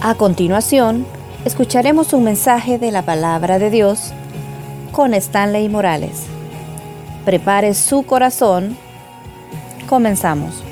A continuación, escucharemos un mensaje de la palabra de Dios con Stanley Morales. Prepare su corazón. Comenzamos.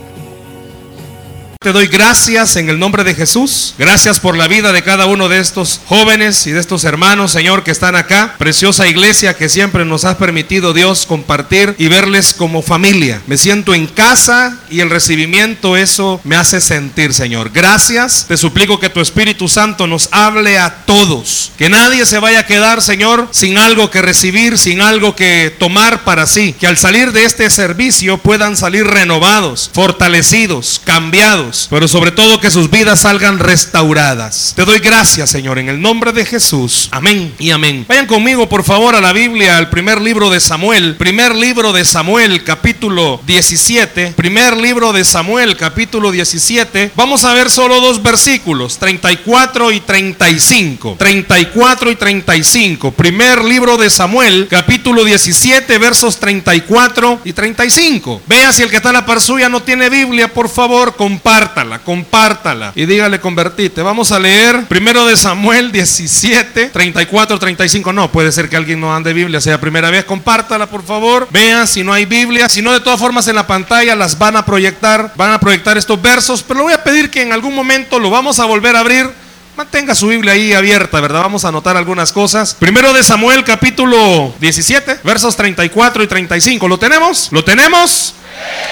Te doy gracias en el nombre de Jesús. Gracias por la vida de cada uno de estos jóvenes y de estos hermanos, Señor, que están acá. Preciosa iglesia que siempre nos has permitido, Dios, compartir y verles como familia. Me siento en casa y el recibimiento, eso me hace sentir, Señor. Gracias. Te suplico que tu Espíritu Santo nos hable a todos. Que nadie se vaya a quedar, Señor, sin algo que recibir, sin algo que tomar para sí. Que al salir de este servicio puedan salir renovados, fortalecidos, cambiados pero sobre todo que sus vidas salgan restauradas. Te doy gracias, Señor, en el nombre de Jesús. Amén y amén. Vayan conmigo, por favor, a la Biblia, al primer libro de Samuel. Primer libro de Samuel, capítulo 17. Primer libro de Samuel, capítulo 17. Vamos a ver solo dos versículos, 34 y 35. 34 y 35. Primer libro de Samuel, capítulo 17, versos 34 y 35. Vea si el que está en la par suya no tiene Biblia, por favor, comparte compártala, compártala y dígale convertite. Vamos a leer primero de Samuel 17, 34, 35. No, puede ser que alguien no ande Biblia, sea primera vez, compártala por favor. Vean si no hay Biblia, si no de todas formas en la pantalla las van a proyectar, van a proyectar estos versos, pero le voy a pedir que en algún momento lo vamos a volver a abrir. Mantenga su Biblia ahí abierta, ¿verdad? Vamos a anotar algunas cosas. Primero de Samuel capítulo 17, versos 34 y 35. ¿Lo tenemos? ¿Lo tenemos?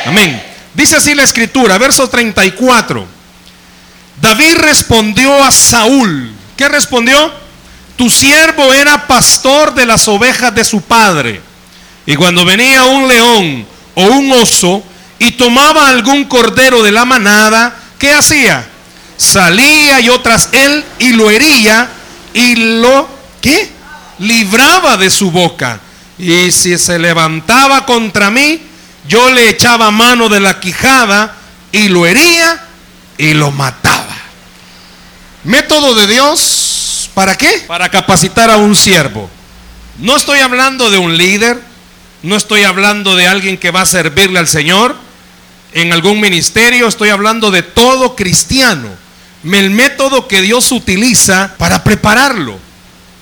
Amén. Dice así la escritura, verso 34. David respondió a Saúl. ¿Qué respondió? Tu siervo era pastor de las ovejas de su padre. Y cuando venía un león o un oso y tomaba algún cordero de la manada, ¿qué hacía? Salía yo tras él y lo hería y lo, ¿qué? Libraba de su boca. Y si se levantaba contra mí, yo le echaba mano de la quijada y lo hería y lo mataba. Método de Dios, ¿para qué? Para capacitar a un siervo. No estoy hablando de un líder, no estoy hablando de alguien que va a servirle al Señor en algún ministerio, estoy hablando de todo cristiano. El método que Dios utiliza para prepararlo,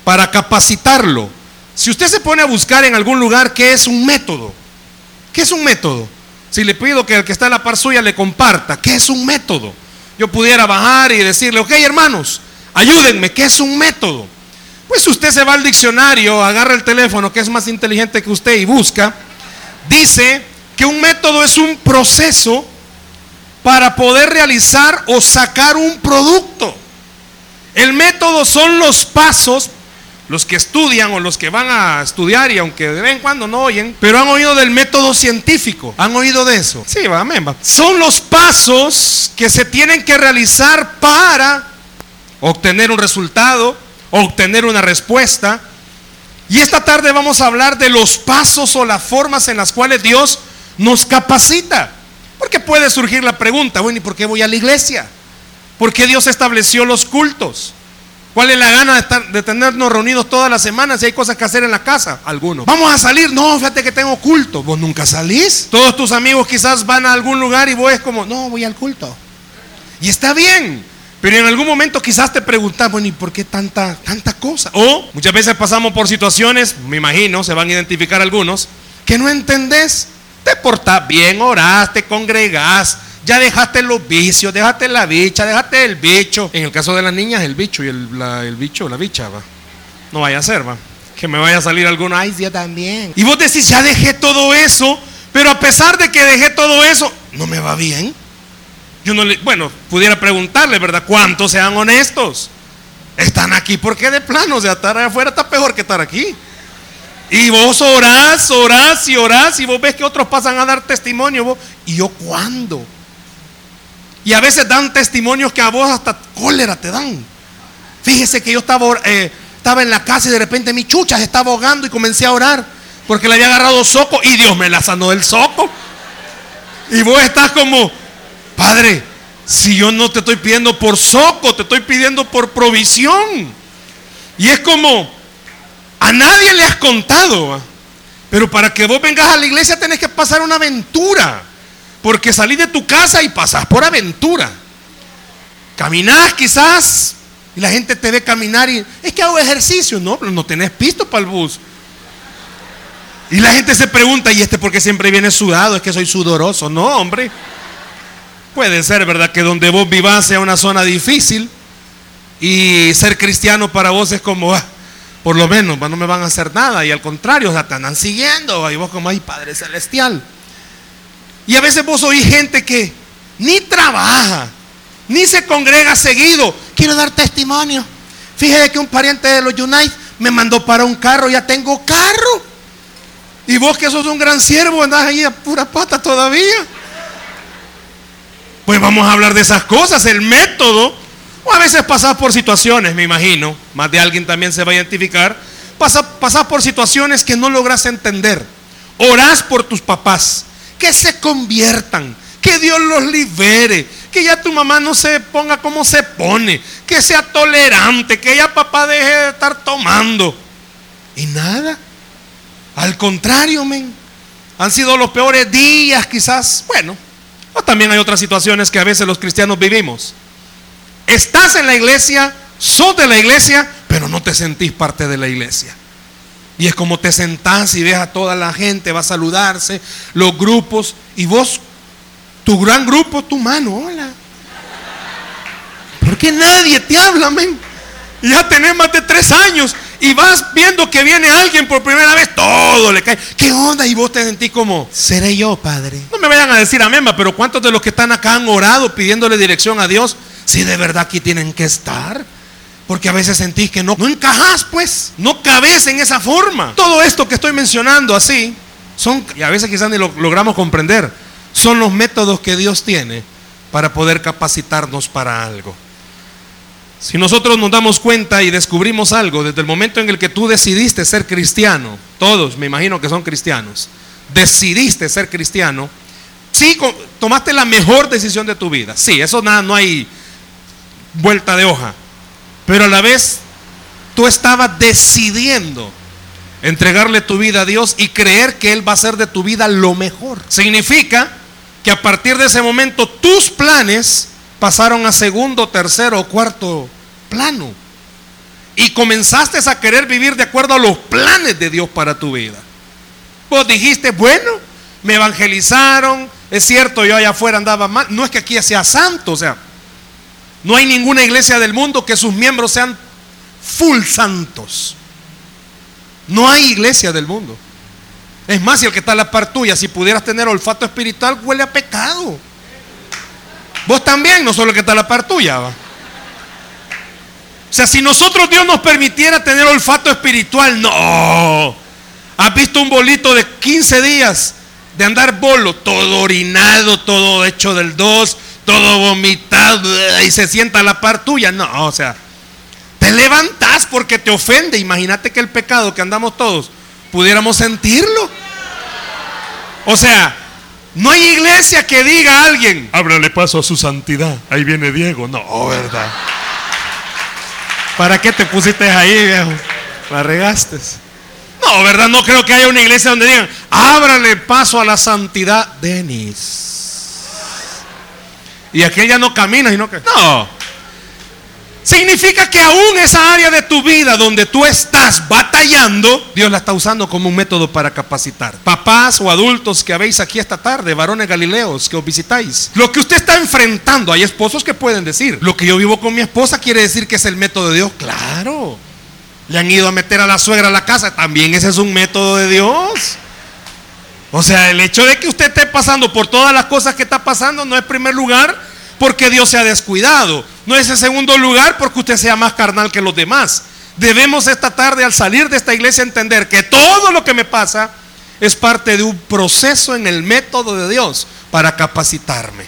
para capacitarlo. Si usted se pone a buscar en algún lugar qué es un método, ¿Qué es un método? Si le pido que el que está en la par suya le comparta, ¿qué es un método? Yo pudiera bajar y decirle, ok hermanos, ayúdenme, ¿qué es un método? Pues usted se va al diccionario, agarra el teléfono que es más inteligente que usted y busca, dice que un método es un proceso para poder realizar o sacar un producto. El método son los pasos los que estudian o los que van a estudiar y aunque de vez en cuando no oyen, pero han oído del método científico. ¿Han oído de eso? Sí, amén. Son los pasos que se tienen que realizar para obtener un resultado, obtener una respuesta. Y esta tarde vamos a hablar de los pasos o las formas en las cuales Dios nos capacita. Porque puede surgir la pregunta, bueno, ¿y por qué voy a la iglesia? ¿Por qué Dios estableció los cultos? ¿Cuál es la gana de, estar, de tenernos reunidos todas las semanas si hay cosas que hacer en la casa? Algunos. Vamos a salir. No, fíjate que tengo culto. Vos nunca salís. Todos tus amigos quizás van a algún lugar y vos es como, no, voy al culto. Y está bien. Pero en algún momento quizás te preguntas, bueno, ¿y por qué tanta, tanta cosa? O muchas veces pasamos por situaciones, me imagino, se van a identificar algunos, que no entendés. Te portás bien, orás, te congregás, ya dejaste los vicios, dejaste la bicha, dejaste el bicho. En el caso de las niñas, el bicho y el, el bicho, la bicha, va. No vaya a ser, va. Que me vaya a salir alguno, ay, yo también. Y vos decís, ya dejé todo eso, pero a pesar de que dejé todo eso, no me va bien. Yo no le, bueno, pudiera preguntarle, ¿verdad? ¿Cuántos sean honestos? Están aquí porque de plano, o sea, estar afuera está peor que estar aquí. Y vos orás, orás y orás y vos ves que otros pasan a dar testimonio. Vos, ¿Y yo cuándo? Y a veces dan testimonios que a vos hasta cólera te dan. Fíjese que yo estaba, eh, estaba en la casa y de repente mi chucha se estaba ahogando y comencé a orar porque le había agarrado soco y Dios me la sanó del soco. Y vos estás como, Padre, si yo no te estoy pidiendo por soco, te estoy pidiendo por provisión. Y es como, a nadie le has contado. Pero para que vos vengas a la iglesia tenés que pasar una aventura. Porque salís de tu casa y pasás por aventura. Caminás quizás Y la gente te ve caminar y es que hago ejercicio. No, pero no tenés pisto para el bus. Y la gente se pregunta, ¿y este por qué siempre viene sudado? Es que soy sudoroso. No, hombre. Puede ser, ¿verdad? Que donde vos vivas sea una zona difícil y ser cristiano para vos es como, ah, por lo menos, no me van a hacer nada. Y al contrario, o te andan siguiendo. Y vos como, ay, Padre Celestial. Y a veces vos oís gente que ni trabaja, ni se congrega seguido. Quiero dar testimonio. Fíjese que un pariente de los United me mandó para un carro, ya tengo carro. Y vos que sos un gran siervo, andás ahí a pura pata todavía. Pues vamos a hablar de esas cosas, el método. O a veces pasás por situaciones, me imagino, más de alguien también se va a identificar. Pasás, por situaciones que no logras entender. Orás por tus papás, que se conviertan, que Dios los libere, que ya tu mamá no se ponga como se pone, que sea tolerante, que ya papá deje de estar tomando. Y nada. Al contrario, men. Han sido los peores días, quizás. Bueno, o también hay otras situaciones que a veces los cristianos vivimos. Estás en la iglesia, sos de la iglesia, pero no te sentís parte de la iglesia. Y es como te sentás y ves a toda la gente, va a saludarse, los grupos, y vos, tu gran grupo, tu mano, hola. ¿Por qué nadie te habla, men? Ya tenés más de tres años y vas viendo que viene alguien por primera vez, todo le cae. ¿Qué onda? Y vos te sentís como, seré yo, Padre. No me vayan a decir amén, pero ¿cuántos de los que están acá han orado pidiéndole dirección a Dios? Si de verdad aquí tienen que estar. Porque a veces sentís que no, no encajás, pues. No cabes en esa forma. Todo esto que estoy mencionando así, son, y a veces quizás ni lo logramos comprender, son los métodos que Dios tiene para poder capacitarnos para algo. Si nosotros nos damos cuenta y descubrimos algo desde el momento en el que tú decidiste ser cristiano, todos me imagino que son cristianos, decidiste ser cristiano, sí, tomaste la mejor decisión de tu vida. Sí, eso nada, no hay vuelta de hoja. Pero a la vez tú estabas decidiendo entregarle tu vida a Dios y creer que Él va a hacer de tu vida lo mejor. Significa que a partir de ese momento tus planes pasaron a segundo, tercero o cuarto plano. Y comenzaste a querer vivir de acuerdo a los planes de Dios para tu vida. Vos dijiste, bueno, me evangelizaron, es cierto, yo allá afuera andaba mal. No es que aquí sea santo, o sea, no hay ninguna iglesia del mundo que sus miembros sean full santos. No hay iglesia del mundo. Es más, si el que está a la par tuya, si pudieras tener olfato espiritual, huele a pecado. Vos también, no solo el que está a la par tuya. O sea, si nosotros Dios nos permitiera tener olfato espiritual, no. ¿Has visto un bolito de 15 días de andar bolo? Todo orinado, todo hecho del dos, todo vomitado y se sienta la par tuya. No, o sea, te levantas porque te ofende. Imagínate que el pecado que andamos todos pudiéramos sentirlo. O sea, no hay iglesia que diga a alguien, ábrale paso a su santidad. Ahí viene Diego. No, ¿verdad? ¿Para qué te pusiste ahí, viejo? La regaste. No, ¿verdad? No creo que haya una iglesia donde digan, ábrale paso a la santidad, Denis. Y aquel ya no camina, sino que. No. Significa que aún esa área de tu vida donde tú estás batallando, Dios la está usando como un método para capacitar. Papás o adultos que habéis aquí esta tarde, varones galileos que os visitáis, lo que usted está enfrentando, hay esposos que pueden decir, lo que yo vivo con mi esposa quiere decir que es el método de Dios. Claro. Le han ido a meter a la suegra a la casa, también ese es un método de Dios. O sea, el hecho de que usted esté pasando por todas las cosas que está pasando no es primer lugar porque Dios se ha descuidado. No es en segundo lugar porque usted sea más carnal que los demás. Debemos esta tarde al salir de esta iglesia entender que todo lo que me pasa es parte de un proceso en el método de Dios para capacitarme.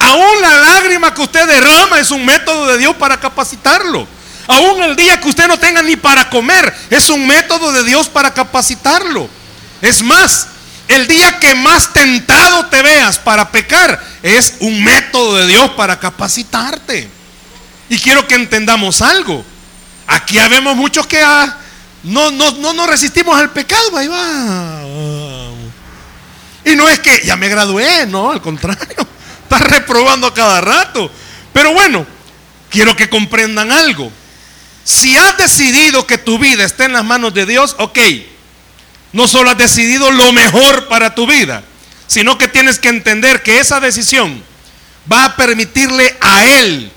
Aún la lágrima que usted derrama es un método de Dios para capacitarlo. Aún el día que usted no tenga ni para comer es un método de Dios para capacitarlo. Es más, el día que más tentado te veas para pecar es un método de Dios para capacitarte. Y quiero que entendamos algo. Aquí habemos muchos que ah, no, no, no nos resistimos al pecado. Va. Y no es que ya me gradué, no, al contrario. Estás reprobando a cada rato. Pero bueno, quiero que comprendan algo. Si has decidido que tu vida esté en las manos de Dios, ok, no solo has decidido lo mejor para tu vida, sino que tienes que entender que esa decisión va a permitirle a Él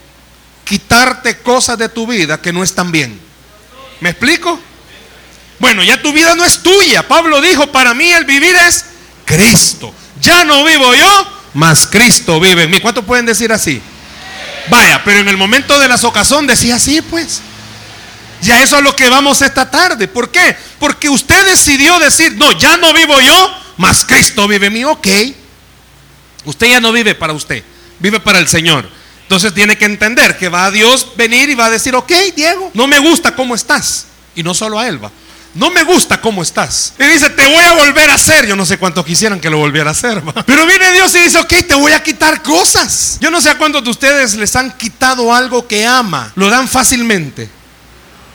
quitarte cosas de tu vida que no están bien. ¿Me explico? Bueno, ya tu vida no es tuya. Pablo dijo, para mí el vivir es Cristo. Ya no vivo yo, mas Cristo vive en mí. ¿Cuántos pueden decir así? Vaya, pero en el momento de la ocasión decía así, pues. Ya eso es lo que vamos esta tarde. ¿Por qué? Porque usted decidió decir, no, ya no vivo yo, mas Cristo vive en mí. Ok. Usted ya no vive para usted, vive para el Señor. Entonces tiene que entender que va a Dios venir y va a decir, ok, Diego, no me gusta cómo estás. Y no solo a Él va. No me gusta cómo estás. Y dice, te voy a volver a hacer. Yo no sé cuántos quisieran que lo volviera a hacer. Pero viene Dios y dice, ok, te voy a quitar cosas. Yo no sé a cuántos de ustedes les han quitado algo que ama. Lo dan fácilmente.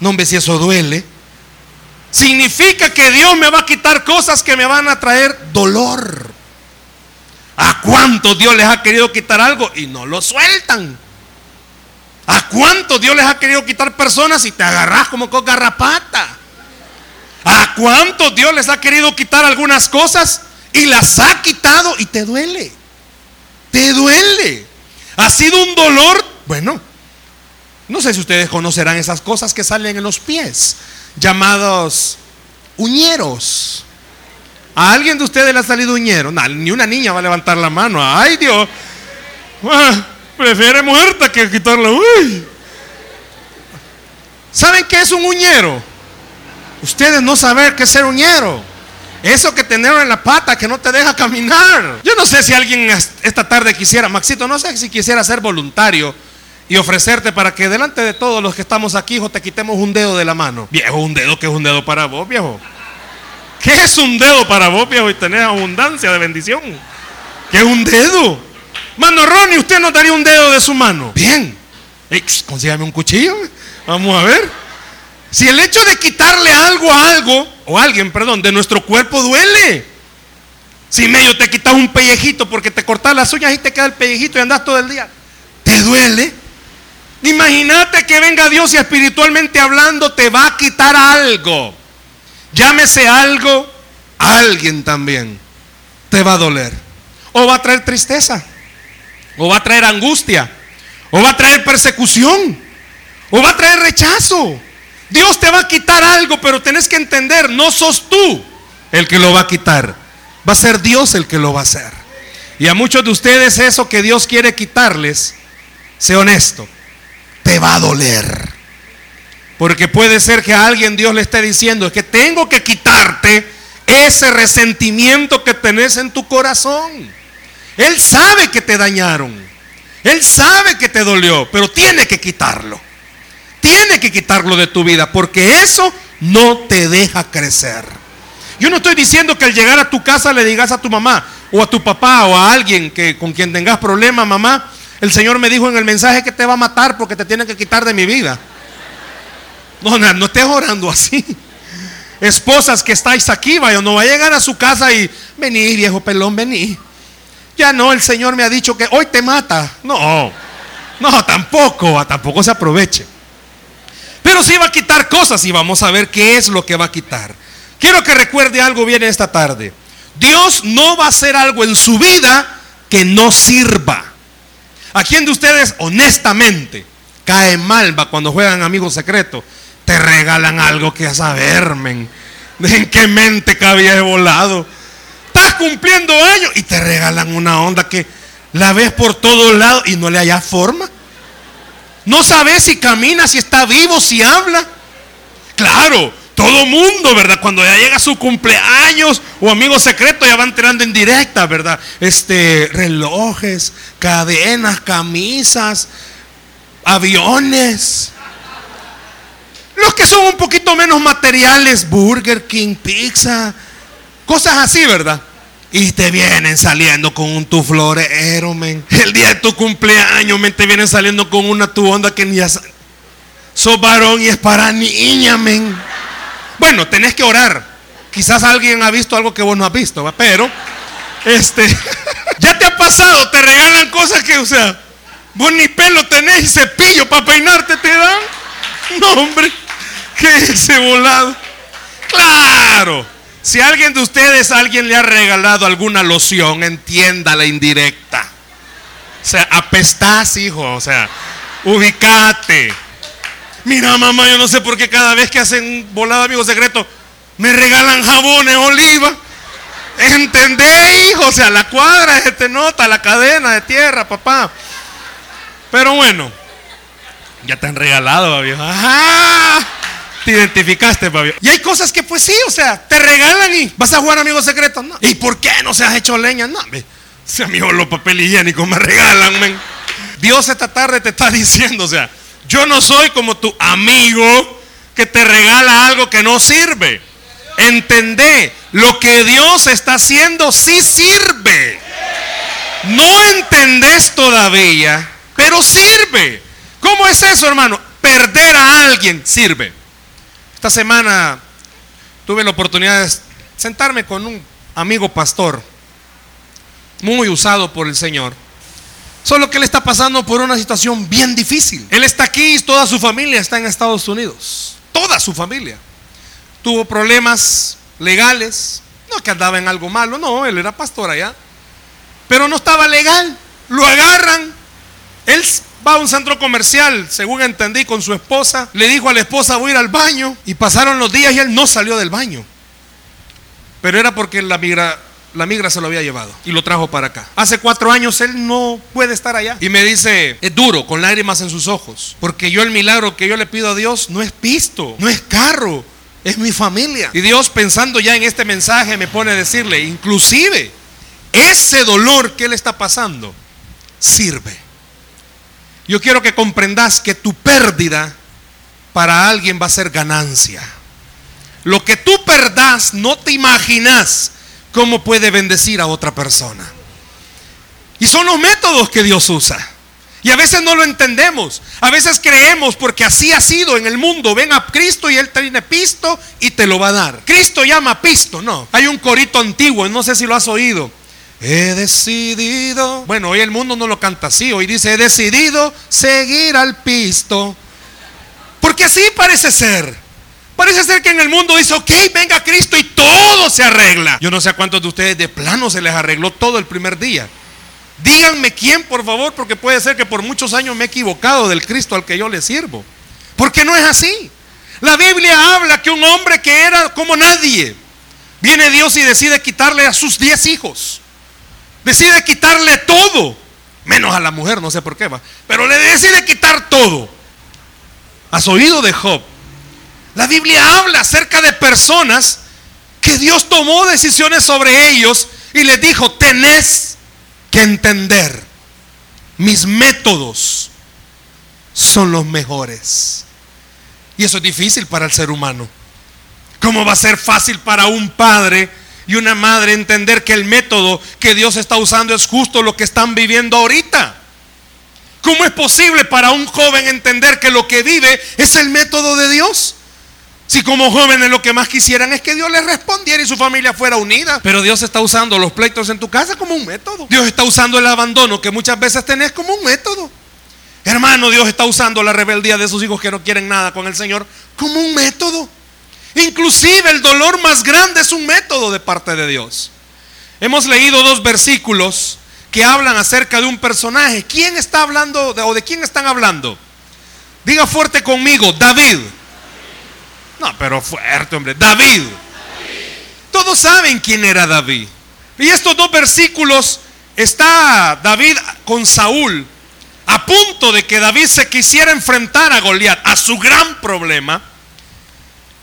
No, hombre, si eso duele. Significa que Dios me va a quitar cosas que me van a traer dolor. ¿A cuántos Dios les ha querido quitar algo y no lo sueltan? ¿A cuántos Dios les ha querido quitar personas y te agarras como con garrapata? ¿A cuántos Dios les ha querido quitar algunas cosas y las ha quitado y te duele? Te duele. Ha sido un dolor, bueno, no sé si ustedes conocerán esas cosas que salen en los pies, llamados uñeros. ¿A alguien de ustedes le ha salido uñero? ni una niña va a levantar la mano. Ay Dios, ah, prefiere muerta que quitarla. ¿Saben qué es un uñero? Ustedes no saben qué es ser uñero. Eso que tener en la pata que no te deja caminar. Yo no sé si alguien esta tarde quisiera, Maxito, no sé si quisiera ser voluntario y ofrecerte para que delante de todos los que estamos aquí, hijo, te quitemos un dedo de la mano. Viejo, un dedo, que es un dedo para vos, viejo? ¿Qué es un dedo para vos, viejo? Y tener abundancia de bendición. ¿Qué es un dedo? Mano Ronnie, usted nos daría un dedo de su mano. Bien. consígame un cuchillo. Vamos a ver. Si el hecho de quitarle algo a algo, o a alguien, perdón, de nuestro cuerpo duele. Si medio te quitas un pellejito porque te cortas las uñas y te queda el pellejito y andas todo el día, ¿te duele? Imagínate que venga Dios y espiritualmente hablando te va a quitar algo. Llámese algo, alguien también te va a doler. O va a traer tristeza, o va a traer angustia, o va a traer persecución, o va a traer rechazo. Dios te va a quitar algo, pero tenés que entender, no sos tú el que lo va a quitar. Va a ser Dios el que lo va a hacer. Y a muchos de ustedes eso que Dios quiere quitarles, sé honesto, te va a doler. Porque puede ser que a alguien Dios le esté diciendo es que tengo que quitarte ese resentimiento que tenés en tu corazón. Él sabe que te dañaron. Él sabe que te dolió, pero tiene que quitarlo tiene que quitarlo de tu vida porque eso no te deja crecer. Yo no estoy diciendo que al llegar a tu casa le digas a tu mamá o a tu papá o a alguien que con quien tengas problemas, mamá, el Señor me dijo en el mensaje que te va a matar porque te tiene que quitar de mi vida. No, no, no estés orando así. Esposas que estáis aquí, vaya, no va a llegar a su casa y vení, viejo pelón, vení. Ya no, el Señor me ha dicho que hoy te mata. No, no, tampoco, tampoco se aproveche. Pero sí va a quitar cosas y vamos a ver qué es lo que va a quitar. Quiero que recuerde algo bien esta tarde. Dios no va a hacer algo en su vida que no sirva. ¿A quién de ustedes honestamente cae mal va cuando juegan amigos secretos? Te regalan algo que a saber, men. ¿En qué mente cabía volado? Estás cumpliendo años y te regalan una onda que la ves por todos lados y no le haya forma. No sabes si camina, si está vivo, si habla. Claro, todo mundo, ¿verdad? Cuando ya llega su cumpleaños o amigo secreto, ya van entrando en directa, ¿verdad? Este, relojes, cadenas, camisas, aviones. Los que son un poquito menos materiales, Burger King, pizza, cosas así, ¿verdad? Y te vienen saliendo con un tu florero, men. El día de tu cumpleaños, men, te vienen saliendo con una tu onda que ni ya sos varón y es para niña, men. Bueno, tenés que orar. Quizás alguien ha visto algo que vos no has visto, ¿va? pero este ya te ha pasado, te regalan cosas que, o sea, Vos ni pelo tenés y cepillo para peinarte te dan. No, hombre, ¿qué es ese volado? Claro. Si alguien de ustedes, alguien le ha regalado alguna loción, entienda la indirecta. O sea, apestás, hijo. O sea, ubicate. Mira, mamá, yo no sé por qué cada vez que hacen volado amigo secreto, me regalan jabones, oliva. ¿Entendé, hijo? O sea, la cuadra se te nota, la cadena de tierra, papá. Pero bueno, ya te han regalado, baby. Ajá. Te identificaste, baby. Y hay cosas que, pues sí, o sea, te regalan y vas a jugar amigo secreto. No. ¿Y por qué no se has hecho leña? No, me, si amigo los papel higiénicos me regalan, men. Dios esta tarde te está diciendo, o sea, yo no soy como tu amigo que te regala algo que no sirve. Entendé, lo que Dios está haciendo sí sirve. No entendés todavía, pero sirve. ¿Cómo es eso, hermano? Perder a alguien sirve. Esta semana tuve la oportunidad de sentarme con un amigo pastor, muy usado por el Señor. Solo que él está pasando por una situación bien difícil. Él está aquí y toda su familia está en Estados Unidos. Toda su familia. Tuvo problemas legales. No que andaba en algo malo, no, él era pastor allá. Pero no estaba legal. Lo agarran. Él va a un centro comercial, según entendí, con su esposa. Le dijo a la esposa, voy a ir al baño. Y pasaron los días y él no salió del baño. Pero era porque la migra, la migra se lo había llevado y lo trajo para acá. Hace cuatro años él no puede estar allá. Y me dice, es duro, con lágrimas en sus ojos. Porque yo el milagro que yo le pido a Dios no es pisto, no es carro, es mi familia. Y Dios pensando ya en este mensaje me pone a decirle, inclusive, ese dolor que él está pasando sirve. Yo quiero que comprendas que tu pérdida para alguien va a ser ganancia. Lo que tú perdas no te imaginas cómo puede bendecir a otra persona. Y son los métodos que Dios usa. Y a veces no lo entendemos. A veces creemos porque así ha sido en el mundo. Ven a Cristo y Él tiene pisto y te lo va a dar. Cristo llama pisto, no. Hay un corito antiguo, no sé si lo has oído. He decidido. Bueno, hoy el mundo no lo canta así. Hoy dice, he decidido seguir al pisto. Porque así parece ser. Parece ser que en el mundo dice, ok, venga Cristo y todo se arregla. Yo no sé a cuántos de ustedes de plano se les arregló todo el primer día. Díganme quién, por favor, porque puede ser que por muchos años me he equivocado del Cristo al que yo le sirvo. Porque no es así. La Biblia habla que un hombre que era como nadie, viene Dios y decide quitarle a sus diez hijos. Decide quitarle todo, menos a la mujer, no sé por qué va, pero le decide quitar todo. ¿Has oído de Job? La Biblia habla acerca de personas que Dios tomó decisiones sobre ellos y les dijo, tenés que entender, mis métodos son los mejores. Y eso es difícil para el ser humano. ¿Cómo va a ser fácil para un padre y una madre entender que el método que Dios está usando es justo lo que están viviendo ahorita? ¿Cómo es posible para un joven entender que lo que vive es el método de Dios? Si como jóvenes lo que más quisieran es que Dios les respondiera y su familia fuera unida. Pero Dios está usando los pleitos en tu casa como un método. Dios está usando el abandono que muchas veces tenés como un método. Hermano, Dios está usando la rebeldía de sus hijos que no quieren nada con el Señor como un método. Inclusive el dolor más grande es un método de parte de Dios. Hemos leído dos versículos que hablan acerca de un personaje. ¿Quién está hablando o de quién están hablando? Diga fuerte conmigo, David. No, pero fuerte, hombre. David. Todos saben quién era David. Y estos dos versículos está David con Saúl a punto de que David se quisiera enfrentar a Goliat, a su gran problema.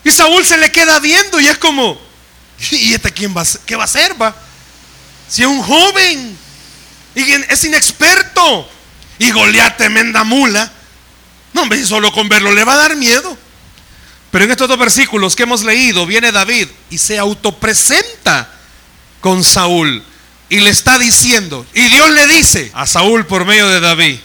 Y Saúl se le queda viendo y es como, ¿y este quién va a? ¿Qué va a hacer? Va? Si es un joven y es inexperto y Goliat tremenda mula, no, hombre, solo con verlo le va a dar miedo. Pero en estos dos versículos que hemos leído, viene David y se autopresenta con Saúl y le está diciendo, y Dios le dice a Saúl por medio de David,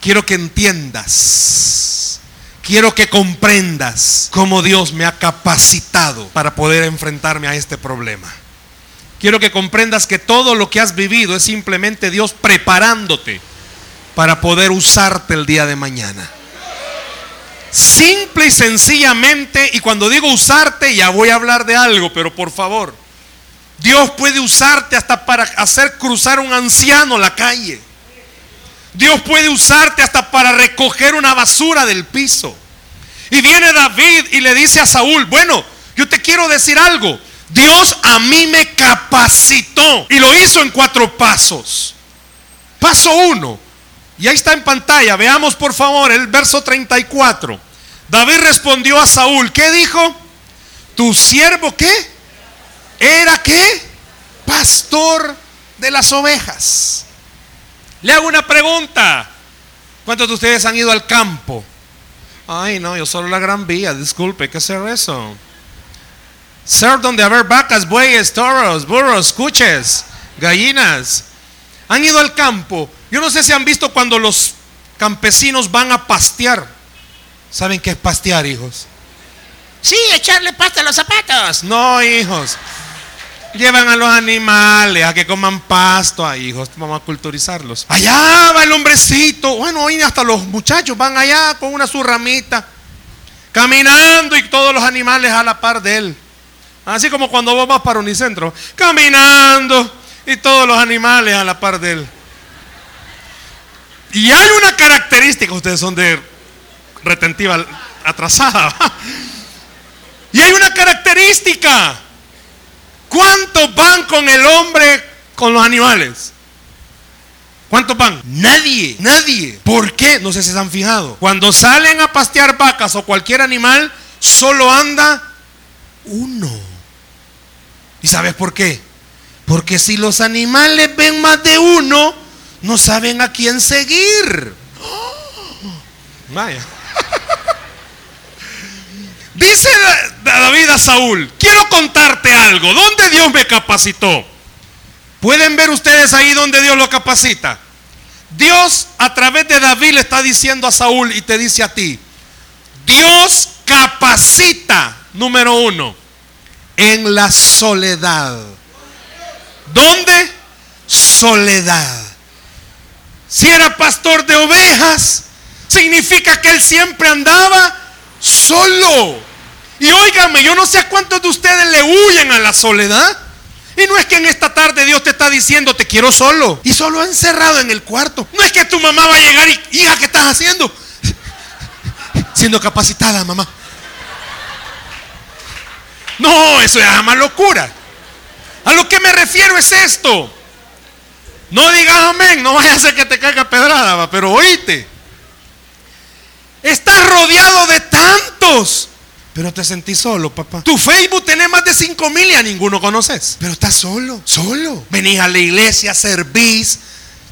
quiero que entiendas, quiero que comprendas cómo Dios me ha capacitado para poder enfrentarme a este problema. Quiero que comprendas que todo lo que has vivido es simplemente Dios preparándote para poder usarte el día de mañana. Simple y sencillamente, y cuando digo usarte, ya voy a hablar de algo, pero por favor, Dios puede usarte hasta para hacer cruzar un anciano la calle. Dios puede usarte hasta para recoger una basura del piso. Y viene David y le dice a Saúl, bueno, yo te quiero decir algo. Dios a mí me capacitó y lo hizo en cuatro pasos. Paso uno, y ahí está en pantalla, veamos por favor el verso 34. David respondió a Saúl, ¿qué dijo? ¿Tu siervo qué? ¿Era qué? Pastor de las ovejas. Le hago una pregunta. ¿Cuántos de ustedes han ido al campo? Ay, no, yo solo la gran vía, disculpe, ¿qué es eso? Ser donde haber vacas, bueyes, toros, burros, cuches, gallinas. Han ido al campo. Yo no sé si han visto cuando los campesinos van a pastear. ¿Saben qué es pastear, hijos? Sí, echarle pasta a los zapatos. No, hijos. Llevan a los animales a que coman pasto. Ay, hijos, vamos a culturizarlos. Allá va el hombrecito. Bueno, hoy hasta los muchachos van allá con una su ramita. Caminando y todos los animales a la par de él. Así como cuando vos vas para Unicentro. Caminando y todos los animales a la par de él. Y hay una característica, ustedes son de retentiva atrasada. Y hay una característica. ¿Cuántos van con el hombre, con los animales? ¿Cuántos van? Nadie, nadie. ¿Por qué? No sé si se han fijado. Cuando salen a pastear vacas o cualquier animal, solo anda uno. ¿Y sabes por qué? Porque si los animales ven más de uno, no saben a quién seguir. Vaya. Dice David a Saúl, quiero contarte algo. ¿Dónde Dios me capacitó? ¿Pueden ver ustedes ahí donde Dios lo capacita? Dios a través de David le está diciendo a Saúl y te dice a ti, Dios capacita, número uno, en la soledad. ¿Dónde? Soledad. Si era pastor de ovejas, significa que él siempre andaba solo. Y óigame, yo no sé a cuántos de ustedes le huyen a la soledad. Y no es que en esta tarde Dios te está diciendo, te quiero solo. Y solo encerrado en el cuarto. No es que tu mamá va a llegar y, hija, ¿qué estás haciendo? Siendo capacitada, mamá. No, eso es más locura. A lo que me refiero es esto. No digas amén, no vaya a ser que te caiga pedrada, pero oíste. Estás rodeado de tantos pero te sentís solo, papá. Tu Facebook tiene más de 5 mil y a ninguno conoces. Pero estás solo, solo. Venís a la iglesia, servís.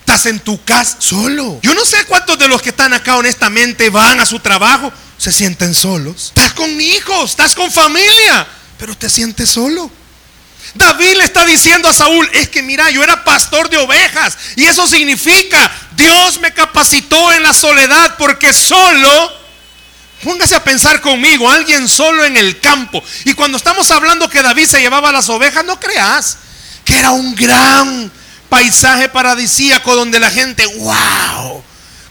Estás en tu casa solo. Yo no sé cuántos de los que están acá honestamente van a su trabajo, se sienten solos. Estás con hijos, estás con familia, pero te sientes solo. David le está diciendo a Saúl, es que mira, yo era pastor de ovejas y eso significa, Dios me capacitó en la soledad porque solo Póngase a pensar conmigo, alguien solo en el campo. Y cuando estamos hablando que David se llevaba las ovejas, no creas que era un gran paisaje paradisíaco donde la gente, wow,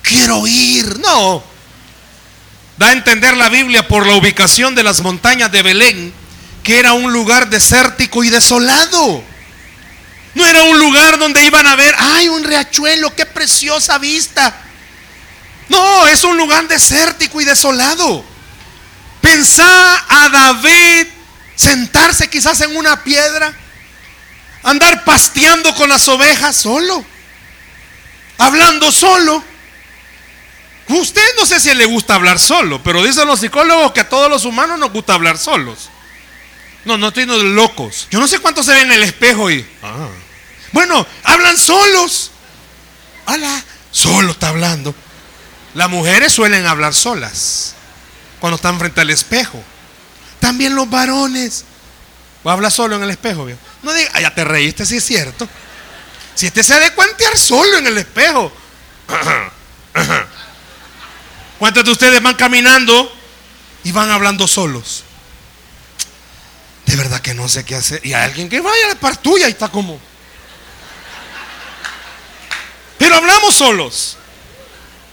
quiero ir. No. Da a entender la Biblia por la ubicación de las montañas de Belén, que era un lugar desértico y desolado. No era un lugar donde iban a ver, ay, un riachuelo, qué preciosa vista. No, es un lugar desértico y desolado. Pensá a David sentarse quizás en una piedra, andar pasteando con las ovejas solo, hablando solo. Usted no sé si le gusta hablar solo, pero dicen los psicólogos que a todos los humanos nos gusta hablar solos. No, no estoy de locos. Yo no sé cuántos se ven en el espejo y. Ah. Bueno, hablan solos. Hola, solo está hablando. Las mujeres suelen hablar solas cuando están frente al espejo. También los varones. O habla solo en el espejo. No diga, ya te reíste, si es cierto. Si este se ha de cuantear solo en el espejo. ¿Cuántos de ustedes van caminando y van hablando solos? De verdad que no sé qué hacer. Y hay alguien que vaya a la par tuya y está como. Pero hablamos solos.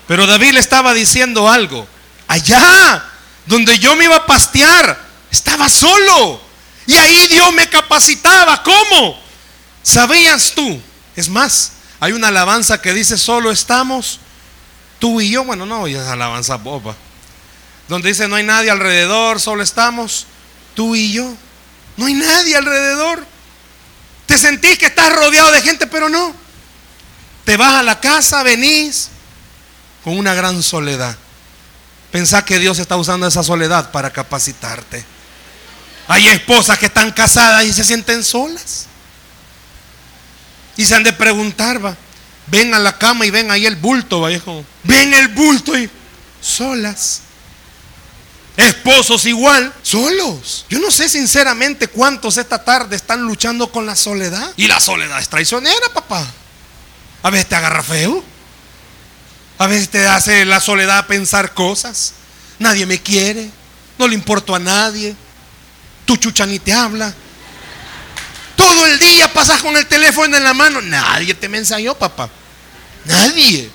Pero David le estaba diciendo algo. Allá, donde yo me iba a pastear, estaba solo. Y ahí Dios me capacitaba. ¿Cómo? ¿Sabías tú? Es más, hay una alabanza que dice, solo estamos tú y yo. Bueno, no, es alabanza boba. Donde dice, no hay nadie alrededor, solo estamos tú y yo. No hay nadie alrededor. Te sentís que estás rodeado de gente, pero no. Te vas a la casa, venís con una gran soledad. Pensá que Dios está usando esa soledad para capacitarte. Hay esposas que están casadas y se sienten solas. Y se han de preguntar, va. Ven a la cama y ven ahí el bulto, va. ven el bulto y solas. Esposos igual, solos. Yo no sé sinceramente cuántos esta tarde están luchando con la soledad. Y la soledad es traicionera, papá. A veces te agarra feo. A veces te hace la soledad pensar cosas. Nadie me quiere. No le importo a nadie. Tu chucha ni te habla. Todo el día pasas con el teléfono en la mano. Nadie te mensajó, papá. Nadie.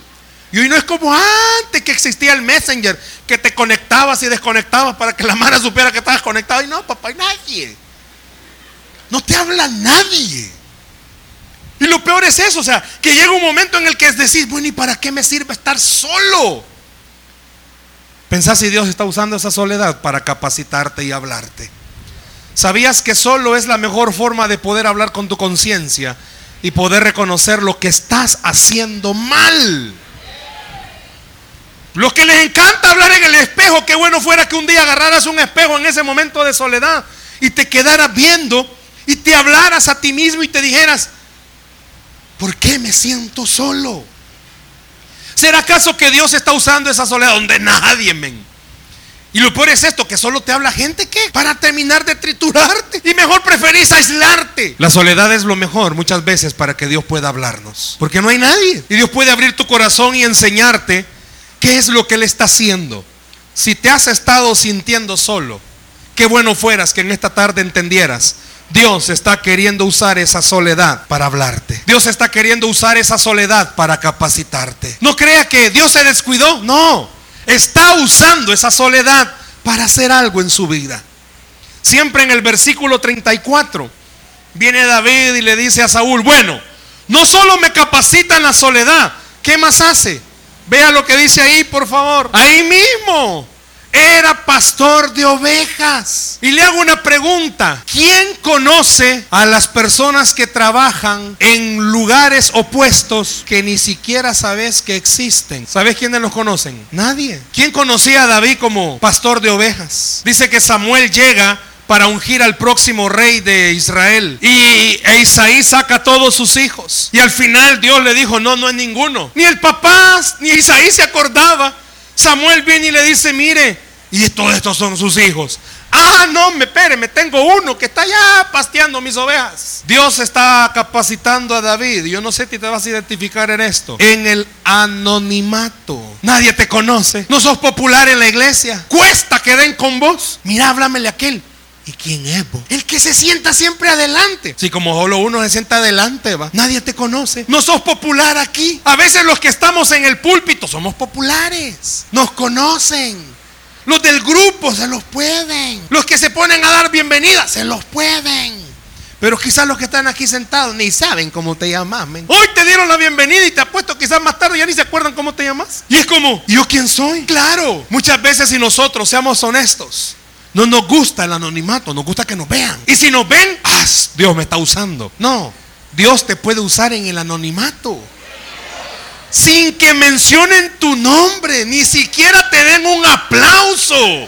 Y hoy no es como antes que existía el Messenger, que te conectabas y desconectabas para que la mano supiera que estabas conectado. Y no, papá, hay nadie. No te habla nadie. Y lo peor es eso, o sea, que llega un momento en el que es decir, bueno, ¿y para qué me sirve estar solo? Pensás si Dios está usando esa soledad para capacitarte y hablarte. ¿Sabías que solo es la mejor forma de poder hablar con tu conciencia y poder reconocer lo que estás haciendo mal? Los que les encanta hablar en el espejo, qué bueno fuera que un día agarraras un espejo en ese momento de soledad y te quedaras viendo y te hablaras a ti mismo y te dijeras, ¿por qué me siento solo? ¿Será acaso que Dios está usando esa soledad donde nadie, men? Y lo peor es esto, que solo te habla gente que para terminar de triturarte. Y mejor preferís aislarte. La soledad es lo mejor muchas veces para que Dios pueda hablarnos. Porque no hay nadie. Y Dios puede abrir tu corazón y enseñarte ¿Qué es lo que Él está haciendo? Si te has estado sintiendo solo, qué bueno fueras que en esta tarde entendieras. Dios está queriendo usar esa soledad para hablarte. Dios está queriendo usar esa soledad para capacitarte. No crea que Dios se descuidó. No, está usando esa soledad para hacer algo en su vida. Siempre en el versículo 34 viene David y le dice a Saúl, bueno, no solo me capacita en la soledad, ¿qué más hace? Vea lo que dice ahí, por favor. Ahí mismo. Era pastor de ovejas. Y le hago una pregunta. ¿Quién conoce a las personas que trabajan en lugares opuestos que ni siquiera sabes que existen? ¿Sabes quiénes los conocen? Nadie. ¿Quién conocía a David como pastor de ovejas? Dice que Samuel llega para ungir al próximo rey de Israel. Y e Isaí saca a todos sus hijos. Y al final Dios le dijo, no, no es ninguno. Ni el papá, ni Isaí se acordaba. Samuel viene y le dice, mire, y todos estos son sus hijos. Ah, no, me espere, me tengo uno que está ya pasteando mis ovejas. Dios está capacitando a David. Yo no sé si te vas a identificar en esto. En el anonimato. Nadie te conoce. No sos popular en la iglesia. Cuesta que den con vos. Mira, háblamele a aquel. ¿Y quién es vos? El que se sienta siempre adelante. Si como solo uno se sienta adelante, va. Nadie te conoce. No sos popular aquí. A veces los que estamos en el púlpito somos populares. Nos conocen. Los del grupo se los pueden. Los que se ponen a dar bienvenida se los pueden. Pero quizás los que están aquí sentados ni saben cómo te llamas. Hoy te dieron la bienvenida y te apuesto quizás más tarde ya ni se acuerdan cómo te llamas. Y es como, ¿yo quién soy? Claro. Muchas veces si nosotros seamos honestos, no nos gusta el anonimato, nos gusta que nos vean. Y si nos ven, ¡ah! Dios me está usando. No, Dios te puede usar en el anonimato. Sin que mencionen tu nombre, ni siquiera te den un aplauso.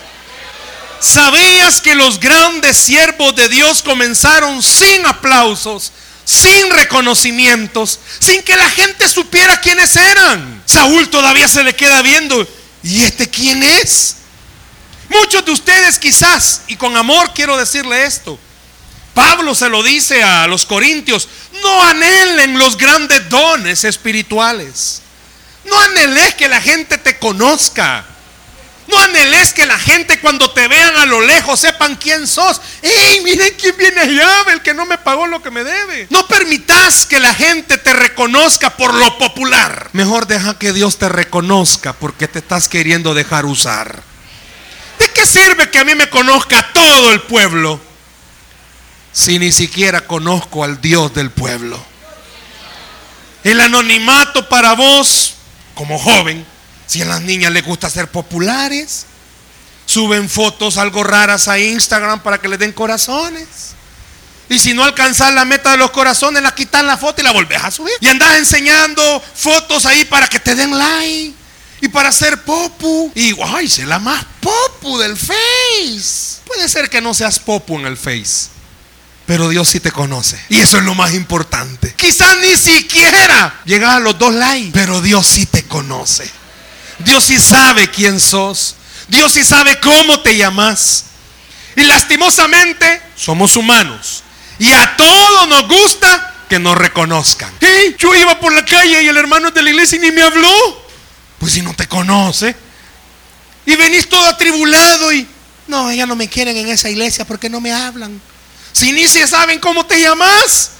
¿Sabías que los grandes siervos de Dios comenzaron sin aplausos, sin reconocimientos, sin que la gente supiera quiénes eran? Saúl todavía se le queda viendo. ¿Y este quién es? Muchos de ustedes quizás, y con amor quiero decirle esto, Pablo se lo dice a los corintios, no anhelen los grandes dones espirituales. No anheles que la gente te conozca. No anheles que la gente cuando te vean a lo lejos sepan quién sos. ¡Ey, miren quién viene allá! El que no me pagó lo que me debe. No permitas que la gente te reconozca por lo popular. Mejor deja que Dios te reconozca porque te estás queriendo dejar usar. ¿De qué sirve que a mí me conozca todo el pueblo si ni siquiera conozco al Dios del pueblo? El anonimato para vos, como joven, si a las niñas les gusta ser populares, suben fotos algo raras a Instagram para que les den corazones. Y si no alcanzas la meta de los corazones, la quitas la foto y la volvés a subir. Y andas enseñando fotos ahí para que te den like. Y para ser popu. Y guay, sé la más popu del Face. Puede ser que no seas popu en el Face. Pero Dios sí te conoce. Y eso es lo más importante. Quizás ni siquiera llegas a los dos likes. Pero Dios sí te conoce. Dios sí sabe quién sos. Dios sí sabe cómo te llamas. Y lastimosamente somos humanos. Y a todos nos gusta que nos reconozcan. Hey, yo iba por la calle y el hermano de la iglesia ni me habló. Pues si no te conoce. Y venís todo atribulado y no, ya no me quieren en esa iglesia porque no me hablan. Si ni se saben cómo te llamas.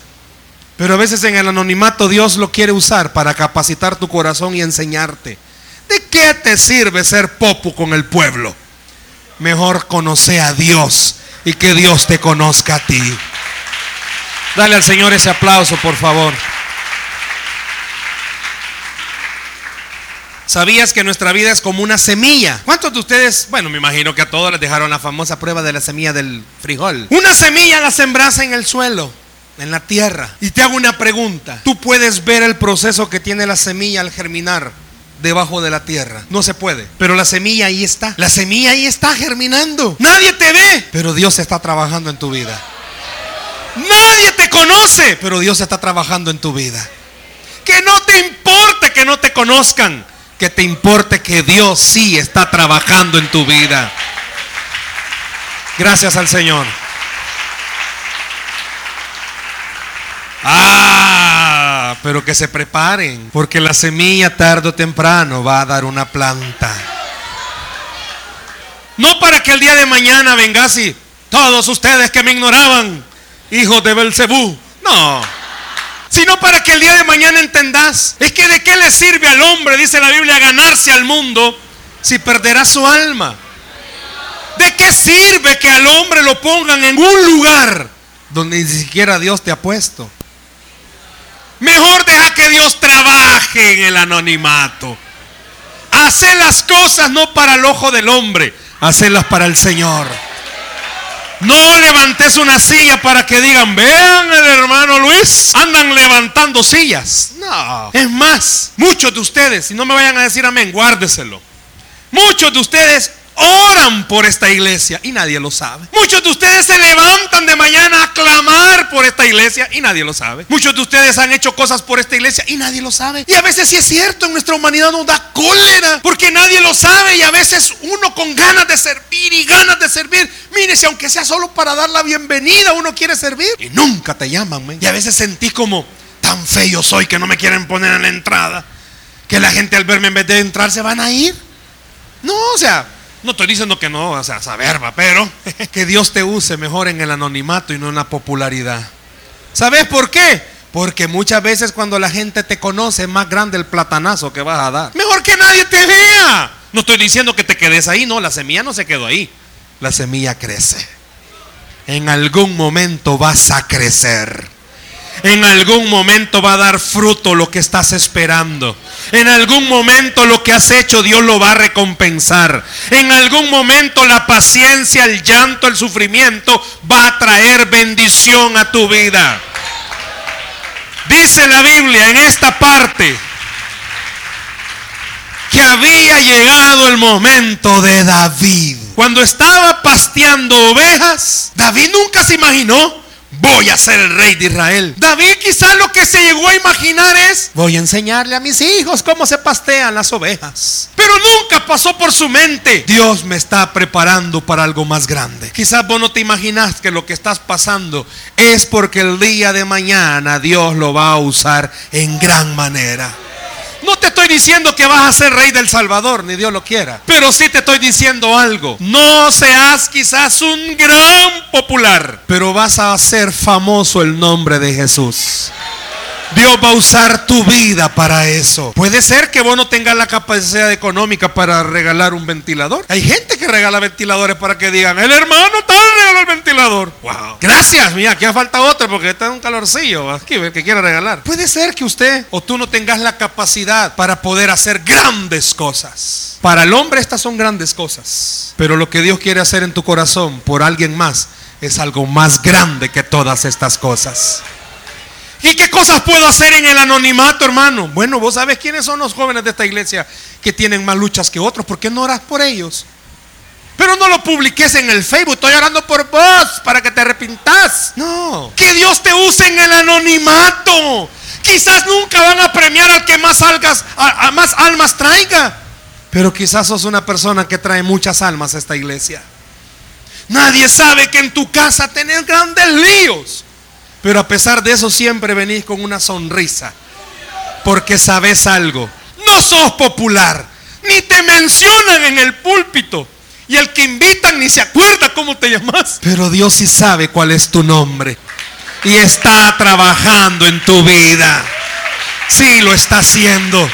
Pero a veces en el anonimato Dios lo quiere usar para capacitar tu corazón y enseñarte. ¿De qué te sirve ser popu con el pueblo? Mejor conoce a Dios y que Dios te conozca a ti. Dale al Señor ese aplauso, por favor. ¿Sabías que nuestra vida es como una semilla? ¿Cuántos de ustedes, bueno, me imagino que a todos les dejaron la famosa prueba de la semilla del frijol? Una semilla la sembras en el suelo, en la tierra. Y te hago una pregunta. ¿Tú puedes ver el proceso que tiene la semilla al germinar? debajo de la tierra. No se puede. Pero la semilla ahí está. La semilla ahí está germinando. Nadie te ve. Pero Dios está trabajando en tu vida. Nadie te conoce. Pero Dios está trabajando en tu vida. Que no te importe que no te conozcan. Que te importe que Dios sí está trabajando en tu vida. Gracias al Señor. Ah, pero que se preparen, porque la semilla tarde o temprano va a dar una planta. No para que el día de mañana vengas y todos ustedes que me ignoraban, hijos de Belcebú, no. Sino para que el día de mañana entendás, es que de qué le sirve al hombre, dice la Biblia, ganarse al mundo si perderá su alma. ¿De qué sirve que al hombre lo pongan en un lugar donde ni siquiera Dios te ha puesto? Mejor deja que Dios trabaje en el anonimato. Hacer las cosas no para el ojo del hombre, hacerlas para el Señor. No levantes una silla para que digan, vean el hermano Luis, andan levantando sillas. No. Es más, muchos de ustedes, si no me vayan a decir amén, guárdeselo. Muchos de ustedes oran por esta iglesia y nadie lo sabe. Muchos de ustedes se levantan de mañana a clamar por esta iglesia y nadie lo sabe. Muchos de ustedes han hecho cosas por esta iglesia y nadie lo sabe. Y a veces sí es cierto, en nuestra humanidad nos da cólera porque nadie lo sabe y a veces uno con ganas de servir y ganas de servir. Mire, si aunque sea solo para dar la bienvenida uno quiere servir y nunca te llaman. Y a veces sentí como tan feo soy que no me quieren poner en la entrada. Que la gente al verme en vez de entrar se van a ir. No, o sea, no estoy diciendo que no, o sea, saber, va, pero que Dios te use mejor en el anonimato y no en la popularidad. ¿Sabes por qué? Porque muchas veces cuando la gente te conoce es más grande el platanazo que vas a dar. Mejor que nadie te vea. No estoy diciendo que te quedes ahí, no, la semilla no se quedó ahí. La semilla crece. En algún momento vas a crecer. En algún momento va a dar fruto lo que estás esperando. En algún momento lo que has hecho Dios lo va a recompensar. En algún momento la paciencia, el llanto, el sufrimiento va a traer bendición a tu vida. Dice la Biblia en esta parte que había llegado el momento de David. Cuando estaba pasteando ovejas, David nunca se imaginó voy a ser el rey de Israel. David quizás lo que se llegó a imaginar es, voy a enseñarle a mis hijos cómo se pastean las ovejas. Pero nunca pasó por su mente, Dios me está preparando para algo más grande. Quizás vos no te imaginas que lo que estás pasando es porque el día de mañana Dios lo va a usar en gran manera. No te estoy diciendo que vas a ser rey del Salvador, ni Dios lo quiera. Pero sí te estoy diciendo algo. No seas quizás un gran popular, pero vas a hacer famoso el nombre de Jesús. Dios va a usar tu vida para eso. Puede ser que vos no tengas la capacidad económica para regalar un ventilador. Hay gente que regala ventiladores para que digan, el hermano tal ventilador. Wow. Gracias, mira, aquí falta otro porque está un calorcillo aquí, que quiere regalar. Puede ser que usted o tú no tengas la capacidad para poder hacer grandes cosas. Para el hombre estas son grandes cosas. Pero lo que Dios quiere hacer en tu corazón por alguien más es algo más grande que todas estas cosas. ¿Y qué cosas puedo hacer en el anonimato, hermano? Bueno, vos sabes quiénes son los jóvenes de esta iglesia que tienen más luchas que otros. ¿Por qué no oras por ellos? Pero no lo publiques en el Facebook. Estoy orando por vos para que te arrepintas. No. Que Dios te use en el anonimato. Quizás nunca van a premiar al que más, salgas, a, más almas traiga. Pero quizás sos una persona que trae muchas almas a esta iglesia. Nadie sabe que en tu casa tenés grandes líos. Pero a pesar de eso siempre venís con una sonrisa. Porque sabes algo. No sos popular. Ni te mencionan en el púlpito. Y el que invitan ni se acuerda cómo te llamas. Pero Dios sí sabe cuál es tu nombre. Y está trabajando en tu vida. Sí, lo está haciendo.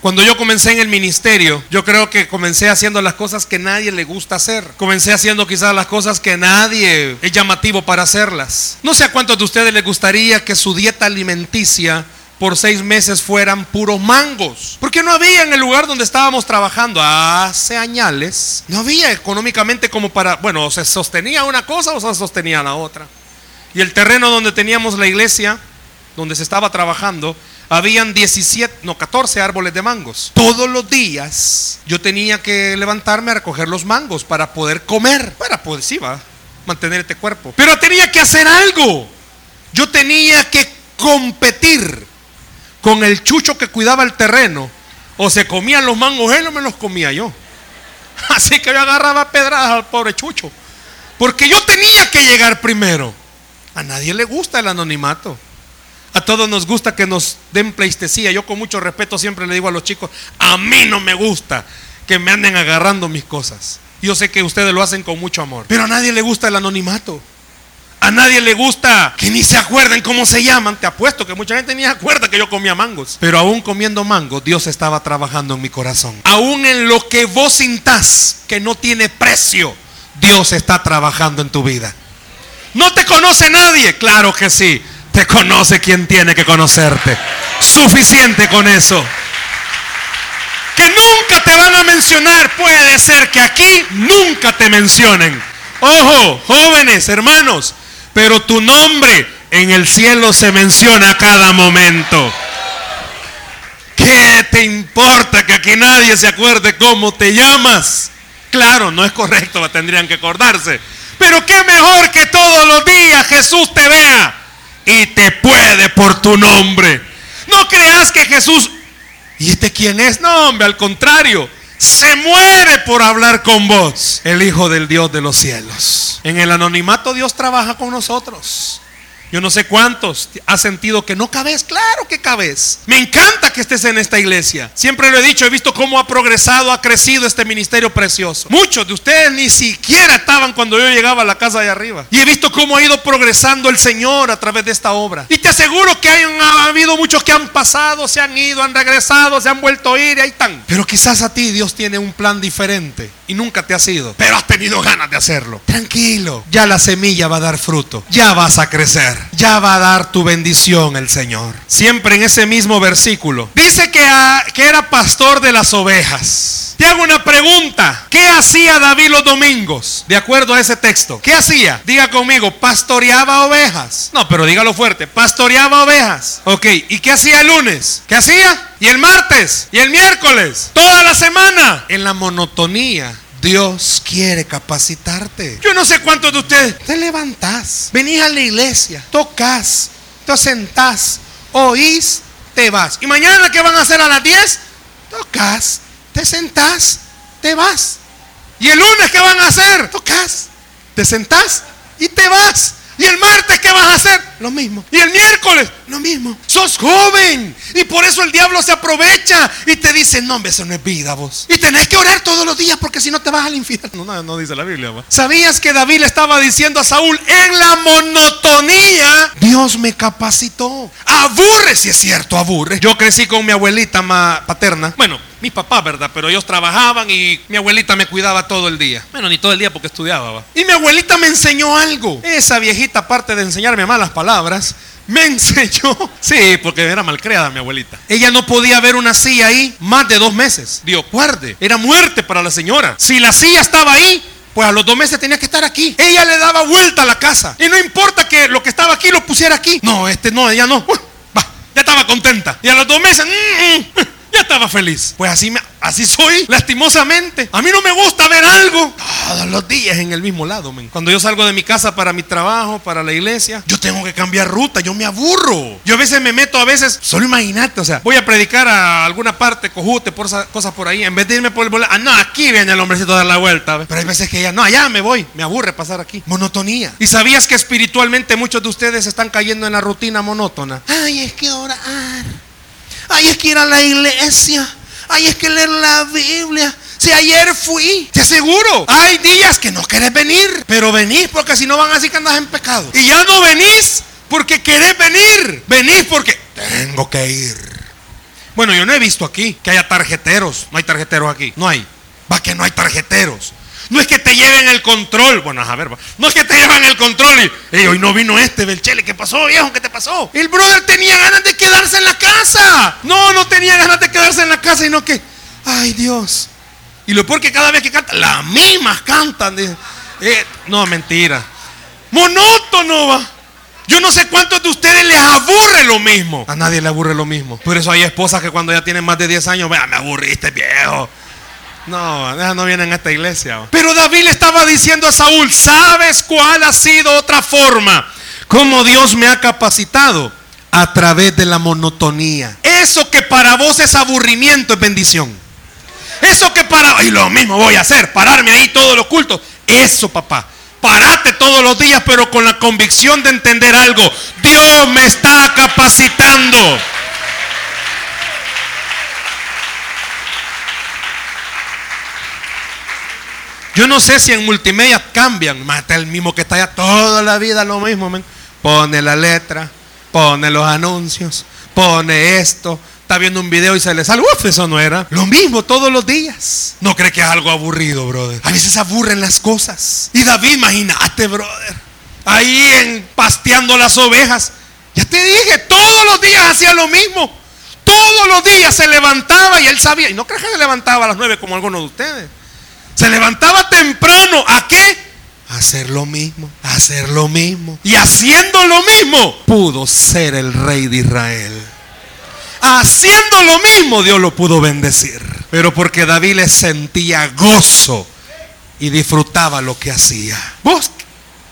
Cuando yo comencé en el ministerio, yo creo que comencé haciendo las cosas que nadie le gusta hacer. Comencé haciendo quizás las cosas que nadie es llamativo para hacerlas. No sé a cuántos de ustedes les gustaría que su dieta alimenticia por seis meses fueran puros mangos. Porque no había en el lugar donde estábamos trabajando hace años, no había económicamente como para, bueno, o se sostenía una cosa o se sostenía la otra. Y el terreno donde teníamos la iglesia, donde se estaba trabajando, habían 17, no, 14 árboles de mangos. Todos los días yo tenía que levantarme a recoger los mangos para poder comer, para poder, sí, va, mantener este cuerpo. Pero tenía que hacer algo. Yo tenía que competir con el chucho que cuidaba el terreno. O se comían los mangos él o me los comía yo. Así que yo agarraba pedradas al pobre chucho. Porque yo tenía que llegar primero. A nadie le gusta el anonimato. A todos nos gusta que nos den pleistesía. Yo con mucho respeto siempre le digo a los chicos, a mí no me gusta que me anden agarrando mis cosas. Yo sé que ustedes lo hacen con mucho amor. Pero a nadie le gusta el anonimato. A nadie le gusta que ni se acuerden cómo se llaman. Te apuesto que mucha gente ni se acuerda que yo comía mangos. Pero aún comiendo mangos, Dios estaba trabajando en mi corazón. Aún en lo que vos sintás que no tiene precio, Dios está trabajando en tu vida. ¿No te conoce nadie? Claro que sí. Te conoce quien tiene que conocerte. Suficiente con eso. Que nunca te van a mencionar. Puede ser que aquí nunca te mencionen. Ojo, jóvenes, hermanos. Pero tu nombre en el cielo se menciona a cada momento. ¿Qué te importa que aquí nadie se acuerde cómo te llamas? Claro, no es correcto, tendrían que acordarse. Pero qué mejor que todos los días Jesús te vea y te puede por tu nombre. No creas que Jesús, ¿y este quién es? No, hombre, al contrario, se muere por hablar con vos, el Hijo del Dios de los cielos. En el anonimato Dios trabaja con nosotros. Yo no sé cuántos has sentido que no cabes. Claro que cabes. Me encanta que estés en esta iglesia. Siempre lo he dicho, he visto cómo ha progresado, ha crecido este ministerio precioso. Muchos de ustedes ni siquiera estaban cuando yo llegaba a la casa de arriba. Y he visto cómo ha ido progresando el Señor a través de esta obra. Y te aseguro que hay, ha habido muchos que han pasado, se han ido, han regresado, se han vuelto a ir y ahí están. Pero quizás a ti Dios tiene un plan diferente y nunca te ha sido. Pero has tenido ganas de hacerlo. Tranquilo. Ya la semilla va a dar fruto. Ya vas a crecer ya va a dar tu bendición el Señor. Siempre en ese mismo versículo. Dice que, que era pastor de las ovejas. Te hago una pregunta. ¿Qué hacía David los domingos? De acuerdo a ese texto. ¿Qué hacía? Diga conmigo, pastoreaba ovejas. No, pero dígalo fuerte. Pastoreaba ovejas. Ok, ¿y qué hacía el lunes? ¿Qué hacía? ¿Y el martes? ¿Y el miércoles? Toda la semana. En la monotonía Dios quiere capacitarte. Yo no sé cuántos de ustedes te levantás, venís a la iglesia, tocas, te sentás, oís, te vas. ¿Y mañana qué van a hacer a las 10? Tocas, te sentás, te vas. ¿Y el lunes qué van a hacer? Tocas, te sentás y te vas. ¿Y el martes qué vas a hacer? Lo mismo. ¿Y el miércoles? Lo mismo. Sos joven. Y por eso el diablo se aprovecha y te dice, no, hombre, eso no es vida vos. Y tenés que orar todos los días porque si no te vas al infierno. No, no dice la Biblia. ¿Sabías que David le estaba diciendo a Saúl, en la monotonía, Dios me capacitó? Aburre, si es cierto, aburre. Yo crecí con mi abuelita paterna. Bueno, mi papá, ¿verdad? Pero ellos trabajaban y mi abuelita me cuidaba todo el día. Bueno, ni todo el día porque estudiaba. ¿va? Y mi abuelita me enseñó algo. Esa viejita, aparte de enseñarme malas palabras, me enseñó. Sí, porque era malcriada mi abuelita. Ella no podía ver una silla ahí más de dos meses. Dios guarde. Era muerte para la señora. Si la silla estaba ahí, pues a los dos meses tenía que estar aquí. Ella le daba vuelta a la casa. Y no importa que lo que estaba aquí lo pusiera aquí. No, este no, ella no. va, ya estaba contenta. Y a los dos meses, mm, mm, ya estaba feliz. Pues así, me, así soy, lastimosamente. A mí no me gusta ver algo todos los días en el mismo lado. Cuando yo salgo de mi casa para mi trabajo, para la iglesia, yo tengo que cambiar ruta, yo me aburro. Yo a veces me meto, a veces, solo imagínate, o sea, voy a predicar a alguna parte, cojute, por cosas por ahí. En vez de irme por el boleto, ah, no, aquí viene el hombrecito a dar la vuelta. Pero hay veces que ya, no, allá me voy, me aburre pasar aquí. Monotonía. ¿Y sabías que espiritualmente muchos de ustedes están cayendo en la rutina monótona? Ay, es que orar. Ay, es que ir a la iglesia. Ay, es que leer la Biblia. Si ayer fui, te aseguro, hay días que no querés venir, pero venís porque si no van a decir que andas en pecado. Y ya no venís porque querés venir, venís porque tengo que ir. Bueno, yo no he visto aquí que haya tarjeteros. No hay tarjeteros aquí, no hay. Va que no hay tarjeteros. No es que te lleven el control. Bueno, a ver, no es que te lleven el control y hoy no vino este Belchele. ¿Qué pasó, viejo? ¿Qué te pasó? El brother tenía ganas de quedarse en la casa. No, no tenía ganas de quedarse en la casa, sino que, ay Dios. Y lo peor que cada vez que canta, las mismas cantan. Eh, no, mentira. Monótono va. Yo no sé cuántos de ustedes les aburre lo mismo. A nadie le aburre lo mismo. Por eso hay esposas que cuando ya tienen más de 10 años, vea, me aburriste, viejo. No, no vienen a esta iglesia. Pero David le estaba diciendo a Saúl, ¿sabes cuál ha sido otra forma? Como Dios me ha capacitado a través de la monotonía. Eso que para vos es aburrimiento es bendición. Eso que para... Y lo mismo voy a hacer, pararme ahí todos los cultos. Eso, papá. Parate todos los días, pero con la convicción de entender algo. Dios me está capacitando. Yo no sé si en multimedia cambian. Mata el mismo que está allá toda la vida lo mismo. Pone la letra, pone los anuncios, pone esto. Está viendo un video y se le sale. Uf, eso no era. Lo mismo todos los días. No cree que es algo aburrido, brother. A veces aburren las cosas. Y David, imagínate, brother. Ahí en pasteando las ovejas. Ya te dije, todos los días hacía lo mismo. Todos los días se levantaba y él sabía. Y no crees que se levantaba a las nueve como algunos de ustedes. Se levantaba temprano. ¿A qué? Hacer lo mismo, hacer lo mismo. Y haciendo lo mismo, pudo ser el rey de Israel. Haciendo lo mismo, Dios lo pudo bendecir. Pero porque David le sentía gozo y disfrutaba lo que hacía. ¿Vos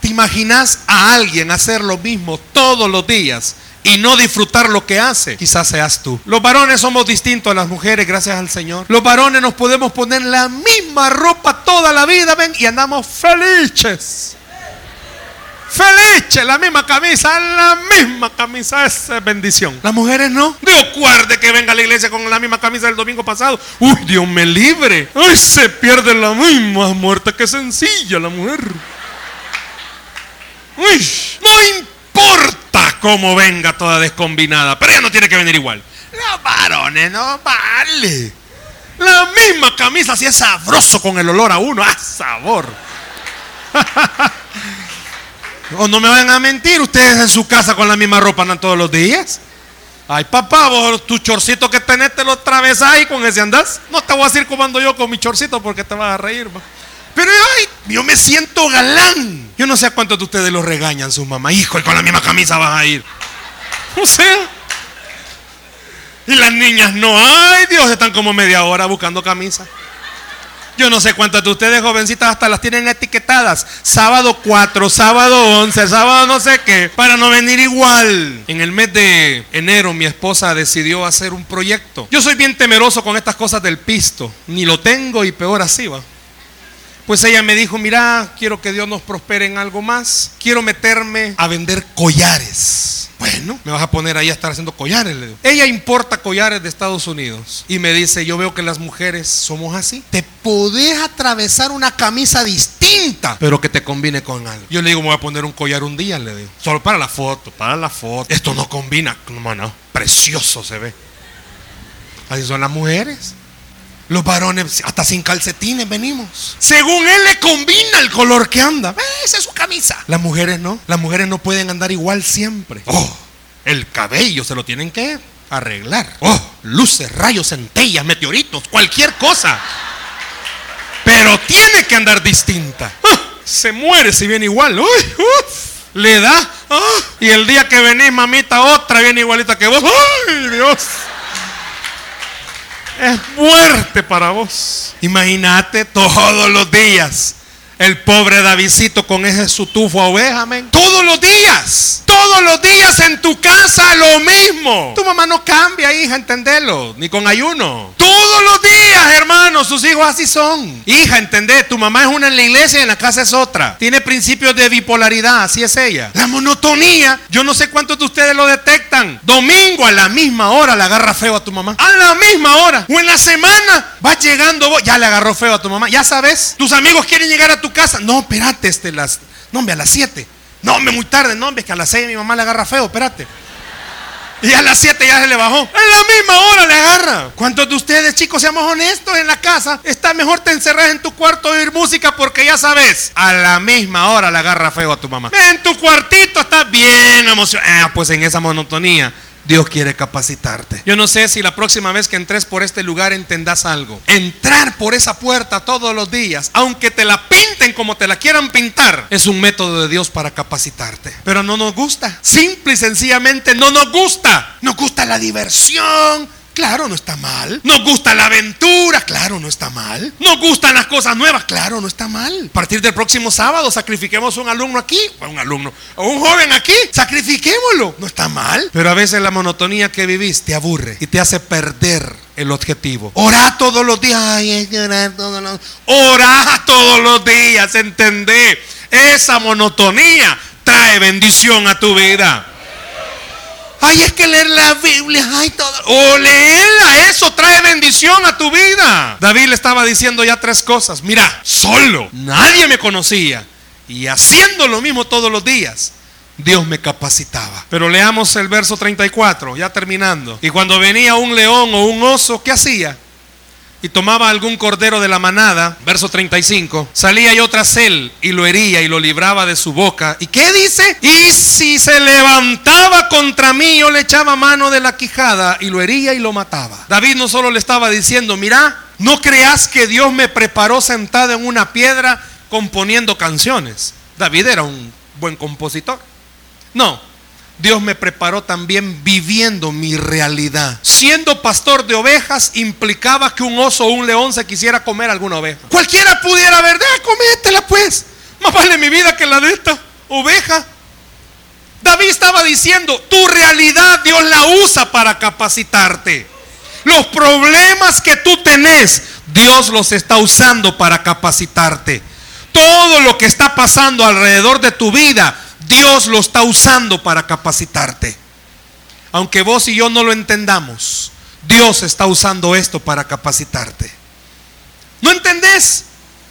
te imaginás a alguien hacer lo mismo todos los días y no disfrutar lo que hace, quizás seas tú. Los varones somos distintos a las mujeres, gracias al Señor. Los varones nos podemos poner la misma ropa toda la vida, ven, y andamos felices. Felices, la misma camisa, la misma camisa, esa es bendición. Las mujeres no. Dios guarde que venga a la iglesia con la misma camisa del domingo pasado. Uy, Dios me libre. Ay, se pierde la misma muerte que sencilla la mujer. Uy, no importa como venga toda descombinada. Pero ella no tiene que venir igual. Los varones no vale. La misma camisa, si es sabroso con el olor a uno. ¡Ah, sabor! o no me van a mentir, ustedes en su casa con la misma ropa andan todos los días. Ay, papá, vos tu chorcito que tenés te lo atravesás y con ese andás. No te voy a decir ando yo con mi chorcito porque te vas a reír. Pero ay, yo me siento galán. Yo no sé a cuántos de ustedes lo regañan su mamá. Hijo, y con la misma camisa vas a ir. O sea. Y las niñas no, ay Dios, están como media hora buscando camisa. Yo no sé cuántas de ustedes, jovencitas, hasta las tienen etiquetadas. Sábado 4, sábado 11, sábado no sé qué, para no venir igual. En el mes de enero mi esposa decidió hacer un proyecto. Yo soy bien temeroso con estas cosas del pisto. Ni lo tengo y peor así va. Pues ella me dijo, mira, quiero que Dios nos prospere en algo más. Quiero meterme a vender collares. Bueno, me vas a poner ahí a estar haciendo collares. Le digo. Ella importa collares de Estados Unidos. Y me dice, yo veo que las mujeres somos así. Te podés atravesar una camisa distinta, pero que te combine con algo. Yo le digo, me voy a poner un collar un día, le digo. Solo para la foto, para la foto. Esto no combina. No, no, precioso se ve. Así son las mujeres. Los varones, hasta sin calcetines venimos. Según él le combina el color que anda. Eh, Esa es su camisa. Las mujeres no. Las mujeres no pueden andar igual siempre. Oh, el cabello se lo tienen que arreglar. Oh, luces, rayos, centellas, meteoritos, cualquier cosa. Pero tiene que andar distinta. Ah, se muere si viene igual. Uy, uf, le da. Ah, y el día que venís, mamita, otra viene igualita que vos. ¡Ay, Dios! Es muerte para vos. Imagínate todos los días. El pobre Davidcito con ese su tufo a oveja, amén. Todos los días. Todos los días en tu casa lo mismo. Tu mamá no cambia, hija, entendelo. Ni con ayuno. Todos los días, hermanos, sus hijos así son. Hija, entendé. Tu mamá es una en la iglesia y en la casa es otra. Tiene principios de bipolaridad, así es ella. La monotonía. Yo no sé cuántos de ustedes lo detectan. Domingo a la misma hora le agarra feo a tu mamá. A la misma hora. O en la semana vas llegando vos. Ya le agarró feo a tu mamá. Ya sabes. Tus amigos quieren llegar a tu casa. No, espérate, este, las. No, hombre, a las 7. No, hombre, muy tarde. No, hombre, es que a las 6 mi mamá le agarra feo. Espérate. Y a las 7 ya se le bajó. En la misma hora le agarra. ¿Cuántos de ustedes, chicos, seamos honestos en la casa? Está mejor te encerras en tu cuarto a oír música porque ya sabes, a la misma hora le agarra feo a tu mamá. En tu cuartito estás bien emocionado. Ah, pues en esa monotonía. Dios quiere capacitarte. Yo no sé si la próxima vez que entres por este lugar entendas algo. Entrar por esa puerta todos los días, aunque te la pinten como te la quieran pintar, es un método de Dios para capacitarte. Pero no nos gusta. Simple y sencillamente no nos gusta. Nos gusta la diversión. Claro, no está mal. Nos gusta la aventura. Claro, no está mal. Nos gustan las cosas nuevas. Claro, no está mal. A partir del próximo sábado sacrifiquemos un alumno aquí. O un alumno. O un joven aquí. Sacrifiquémoslo. No está mal. Pero a veces la monotonía que vivís te aburre y te hace perder el objetivo. Orá todos los días. Ay, hay que orar todos los Orá todos los días. Entendé. Esa monotonía trae bendición a tu vida. Ay, es que leer la Biblia, todo. O leerla, eso trae bendición a tu vida. David le estaba diciendo ya tres cosas. Mira, solo, nadie me conocía. Y haciendo lo mismo todos los días, Dios me capacitaba. Pero leamos el verso 34, ya terminando. Y cuando venía un león o un oso, ¿qué hacía? Y tomaba algún cordero de la manada, verso 35, salía yo tras él y lo hería y lo libraba de su boca. ¿Y qué dice? Y si se levantaba contra mí, yo le echaba mano de la quijada y lo hería y lo mataba. David no solo le estaba diciendo, mira, no creas que Dios me preparó sentado en una piedra componiendo canciones. David era un buen compositor. No, Dios me preparó también viviendo mi realidad. Siendo pastor de ovejas implicaba que un oso o un león se quisiera comer alguna oveja. Cualquiera pudiera ver, cométela pues. Más vale mi vida que la de esta oveja. David estaba diciendo, tu realidad Dios la usa para capacitarte. Los problemas que tú tenés, Dios los está usando para capacitarte. Todo lo que está pasando alrededor de tu vida, Dios lo está usando para capacitarte. Aunque vos y yo no lo entendamos, Dios está usando esto para capacitarte. ¿No entendés?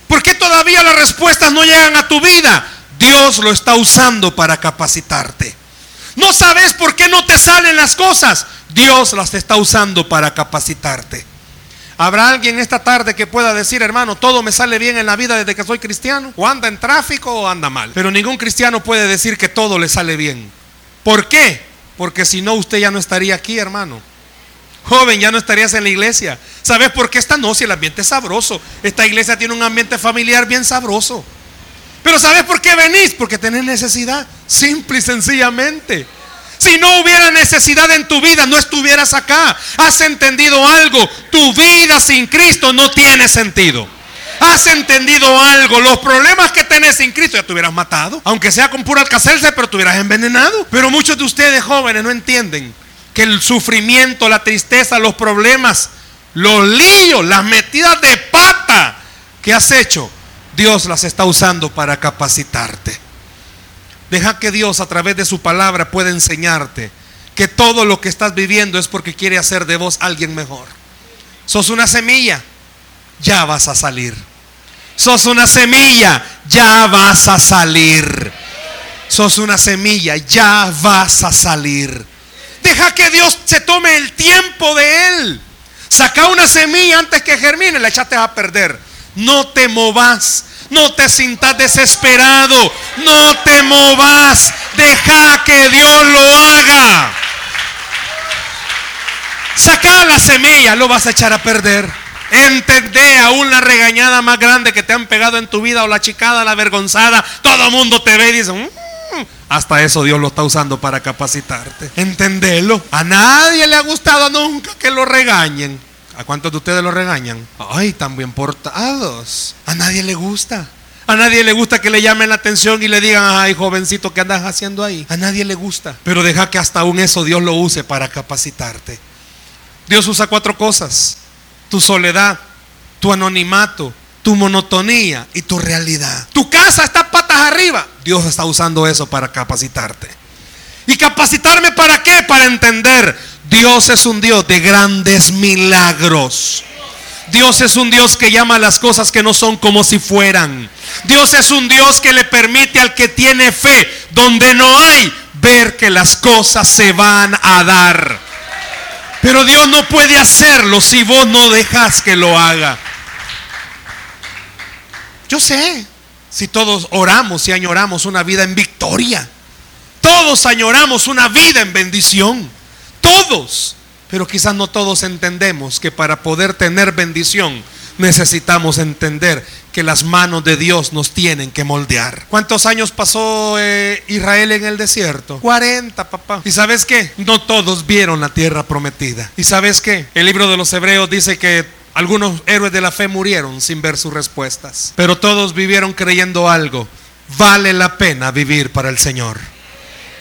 ¿Por qué todavía las respuestas no llegan a tu vida? Dios lo está usando para capacitarte. ¿No sabes por qué no te salen las cosas? Dios las está usando para capacitarte. ¿Habrá alguien esta tarde que pueda decir, hermano, todo me sale bien en la vida desde que soy cristiano? O anda en tráfico o anda mal. Pero ningún cristiano puede decir que todo le sale bien. ¿Por qué? Porque si no, usted ya no estaría aquí, hermano. Joven, ya no estarías en la iglesia. ¿Sabes por qué esta no? El ambiente es sabroso. Esta iglesia tiene un ambiente familiar bien sabroso. Pero ¿sabes por qué venís? Porque tenés necesidad. Simple y sencillamente. Si no hubiera necesidad en tu vida, no estuvieras acá. Has entendido algo. Tu vida sin Cristo no tiene sentido. Has entendido algo. Los problemas que tenés sin Cristo ya te hubieras matado. Aunque sea con pura alcacelce, pero te hubieras envenenado. Pero muchos de ustedes jóvenes no entienden que el sufrimiento, la tristeza, los problemas, los líos, las metidas de pata que has hecho, Dios las está usando para capacitarte. Deja que Dios a través de su palabra pueda enseñarte que todo lo que estás viviendo es porque quiere hacer de vos alguien mejor. Sos una semilla, ya vas a salir. Sos una semilla, ya vas a salir. Sos una semilla, ya vas a salir. Deja que Dios se tome el tiempo de él. Saca una semilla antes que germine, la echaste a perder. No te movas, no te sientas desesperado, no te movas. Deja que Dios lo haga. Saca la semilla, lo vas a echar a perder. Entendé aún la regañada más grande que te han pegado en tu vida o la chicada, la avergonzada. Todo mundo te ve y dice, "Mm". hasta eso Dios lo está usando para capacitarte. Entendelo. A nadie le ha gustado nunca que lo regañen. ¿A cuántos de ustedes lo regañan? Ay, están bien portados. A nadie le gusta. A nadie le gusta que le llamen la atención y le digan, ay, jovencito, ¿qué andas haciendo ahí? A nadie le gusta. Pero deja que hasta aún eso Dios lo use para capacitarte. Dios usa cuatro cosas. Tu soledad, tu anonimato, tu monotonía y tu realidad. Tu casa está patas arriba. Dios está usando eso para capacitarte. ¿Y capacitarme para qué? Para entender. Dios es un Dios de grandes milagros. Dios es un Dios que llama a las cosas que no son como si fueran. Dios es un Dios que le permite al que tiene fe, donde no hay, ver que las cosas se van a dar. Pero Dios no puede hacerlo si vos no dejas que lo haga. Yo sé, si todos oramos y añoramos una vida en victoria, todos añoramos una vida en bendición, todos, pero quizás no todos entendemos que para poder tener bendición necesitamos entender que las manos de Dios nos tienen que moldear. ¿Cuántos años pasó eh, Israel en el desierto? 40, papá. ¿Y sabes qué? No todos vieron la tierra prometida. ¿Y sabes qué? El libro de los Hebreos dice que algunos héroes de la fe murieron sin ver sus respuestas, pero todos vivieron creyendo algo. Vale la pena vivir para el Señor.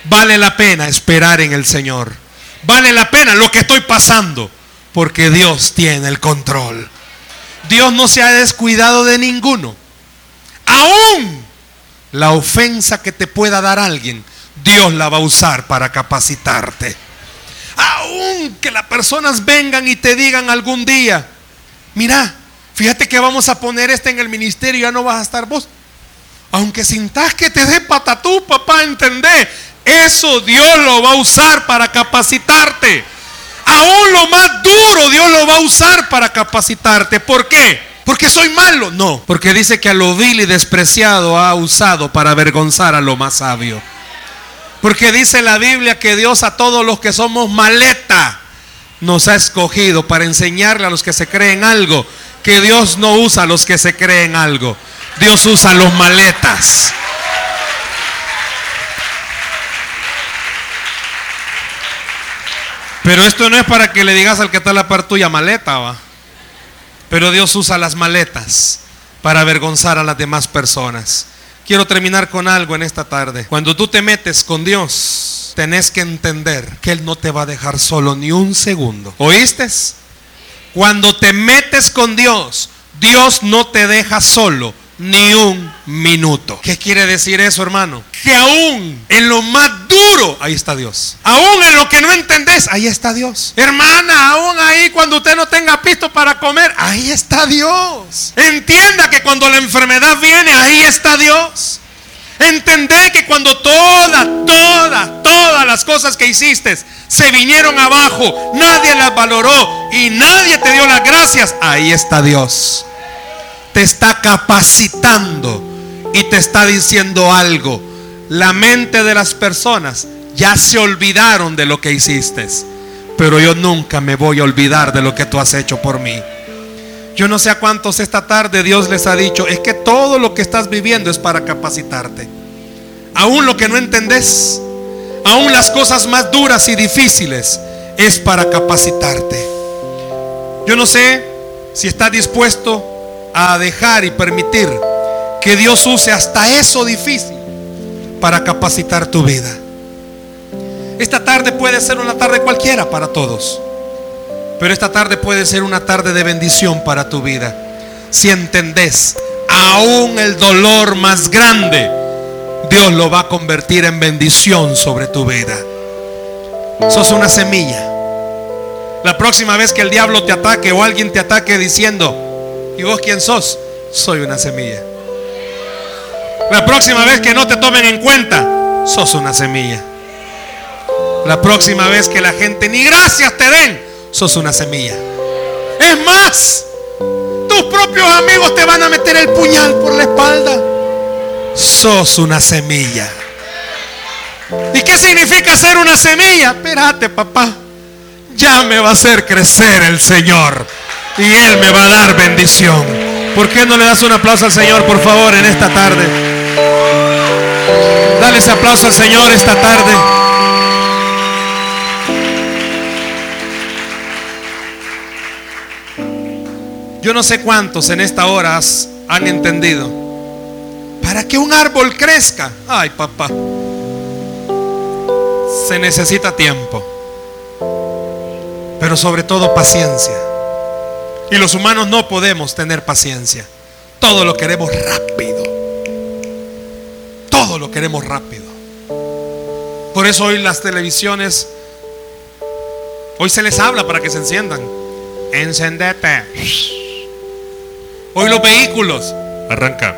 Vale la pena esperar en el Señor. Vale la pena lo que estoy pasando, porque Dios tiene el control. Dios no se ha descuidado de ninguno. Aún la ofensa que te pueda dar alguien, Dios la va a usar para capacitarte. Aún que las personas vengan y te digan algún día, mira, fíjate que vamos a poner este en el ministerio, ya no vas a estar vos. Aunque sintas que te dé patatú, papá, entendé. Eso Dios lo va a usar para capacitarte. Aún lo más duro Dios lo va a usar para capacitarte. ¿Por qué? Porque soy malo. No, porque dice que a lo vil y despreciado ha usado para avergonzar a lo más sabio. Porque dice la Biblia que Dios a todos los que somos maleta nos ha escogido para enseñarle a los que se creen algo que Dios no usa a los que se creen algo. Dios usa a los maletas. Pero esto no es para que le digas al que está la par tuya maleta, va. Pero Dios usa las maletas para avergonzar a las demás personas. Quiero terminar con algo en esta tarde. Cuando tú te metes con Dios, tenés que entender que Él no te va a dejar solo ni un segundo. ¿Oíste? Cuando te metes con Dios, Dios no te deja solo ni un minuto. ¿Qué quiere decir eso, hermano? Que aún en lo más duro, ahí está Dios. Aún en lo que no entendés, ahí está Dios. Hermana, aún ahí cuando usted no tenga pisto para comer, ahí está Dios. Entienda que cuando la enfermedad viene, ahí está Dios. Entendé que cuando todas, todas, todas las cosas que hiciste se vinieron abajo, nadie las valoró y nadie te dio las gracias, ahí está Dios te está capacitando y te está diciendo algo. La mente de las personas ya se olvidaron de lo que hiciste, pero yo nunca me voy a olvidar de lo que tú has hecho por mí. Yo no sé a cuántos esta tarde Dios les ha dicho, es que todo lo que estás viviendo es para capacitarte. Aún lo que no entendés, aún las cosas más duras y difíciles, es para capacitarte. Yo no sé si estás dispuesto a dejar y permitir que Dios use hasta eso difícil para capacitar tu vida. Esta tarde puede ser una tarde cualquiera para todos, pero esta tarde puede ser una tarde de bendición para tu vida. Si entendés, aún el dolor más grande, Dios lo va a convertir en bendición sobre tu vida. Sos una semilla. La próxima vez que el diablo te ataque o alguien te ataque diciendo, ¿y vos quién sos? Soy una semilla. La próxima vez que no te tomen en cuenta, sos una semilla. La próxima vez que la gente ni gracias te den, sos una semilla. Es más, tus propios amigos te van a meter el puñal por la espalda. Sos una semilla. ¿Y qué significa ser una semilla? Espérate, papá. Ya me va a hacer crecer el Señor. Y Él me va a dar bendición. ¿Por qué no le das un aplauso al Señor, por favor, en esta tarde? Dale ese aplauso al Señor esta tarde. Yo no sé cuántos en esta hora han entendido. Para que un árbol crezca, ay papá, se necesita tiempo, pero sobre todo paciencia. Y los humanos no podemos tener paciencia. Todo lo queremos rápido. Todo lo queremos rápido. Por eso hoy las televisiones, hoy se les habla para que se enciendan. Encendete. Hoy los vehículos, arranca.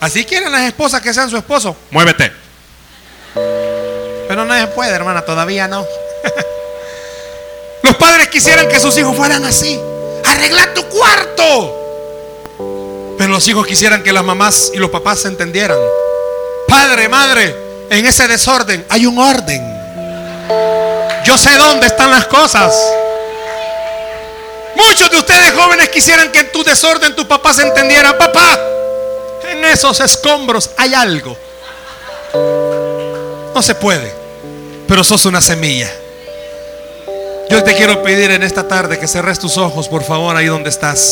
Así quieren las esposas que sean su esposo. Muévete. Pero no se puede, hermana, todavía no. Los padres quisieran que sus hijos fueran así. Arregla tu cuarto. Pero los hijos quisieran que las mamás y los papás se entendieran. Padre, madre, en ese desorden hay un orden. Yo sé dónde están las cosas. Muchos de ustedes jóvenes quisieran que en tu desorden tu papá se entendiera. Papá, en esos escombros hay algo. No se puede, pero sos una semilla. Yo te quiero pedir en esta tarde que cerres tus ojos, por favor, ahí donde estás.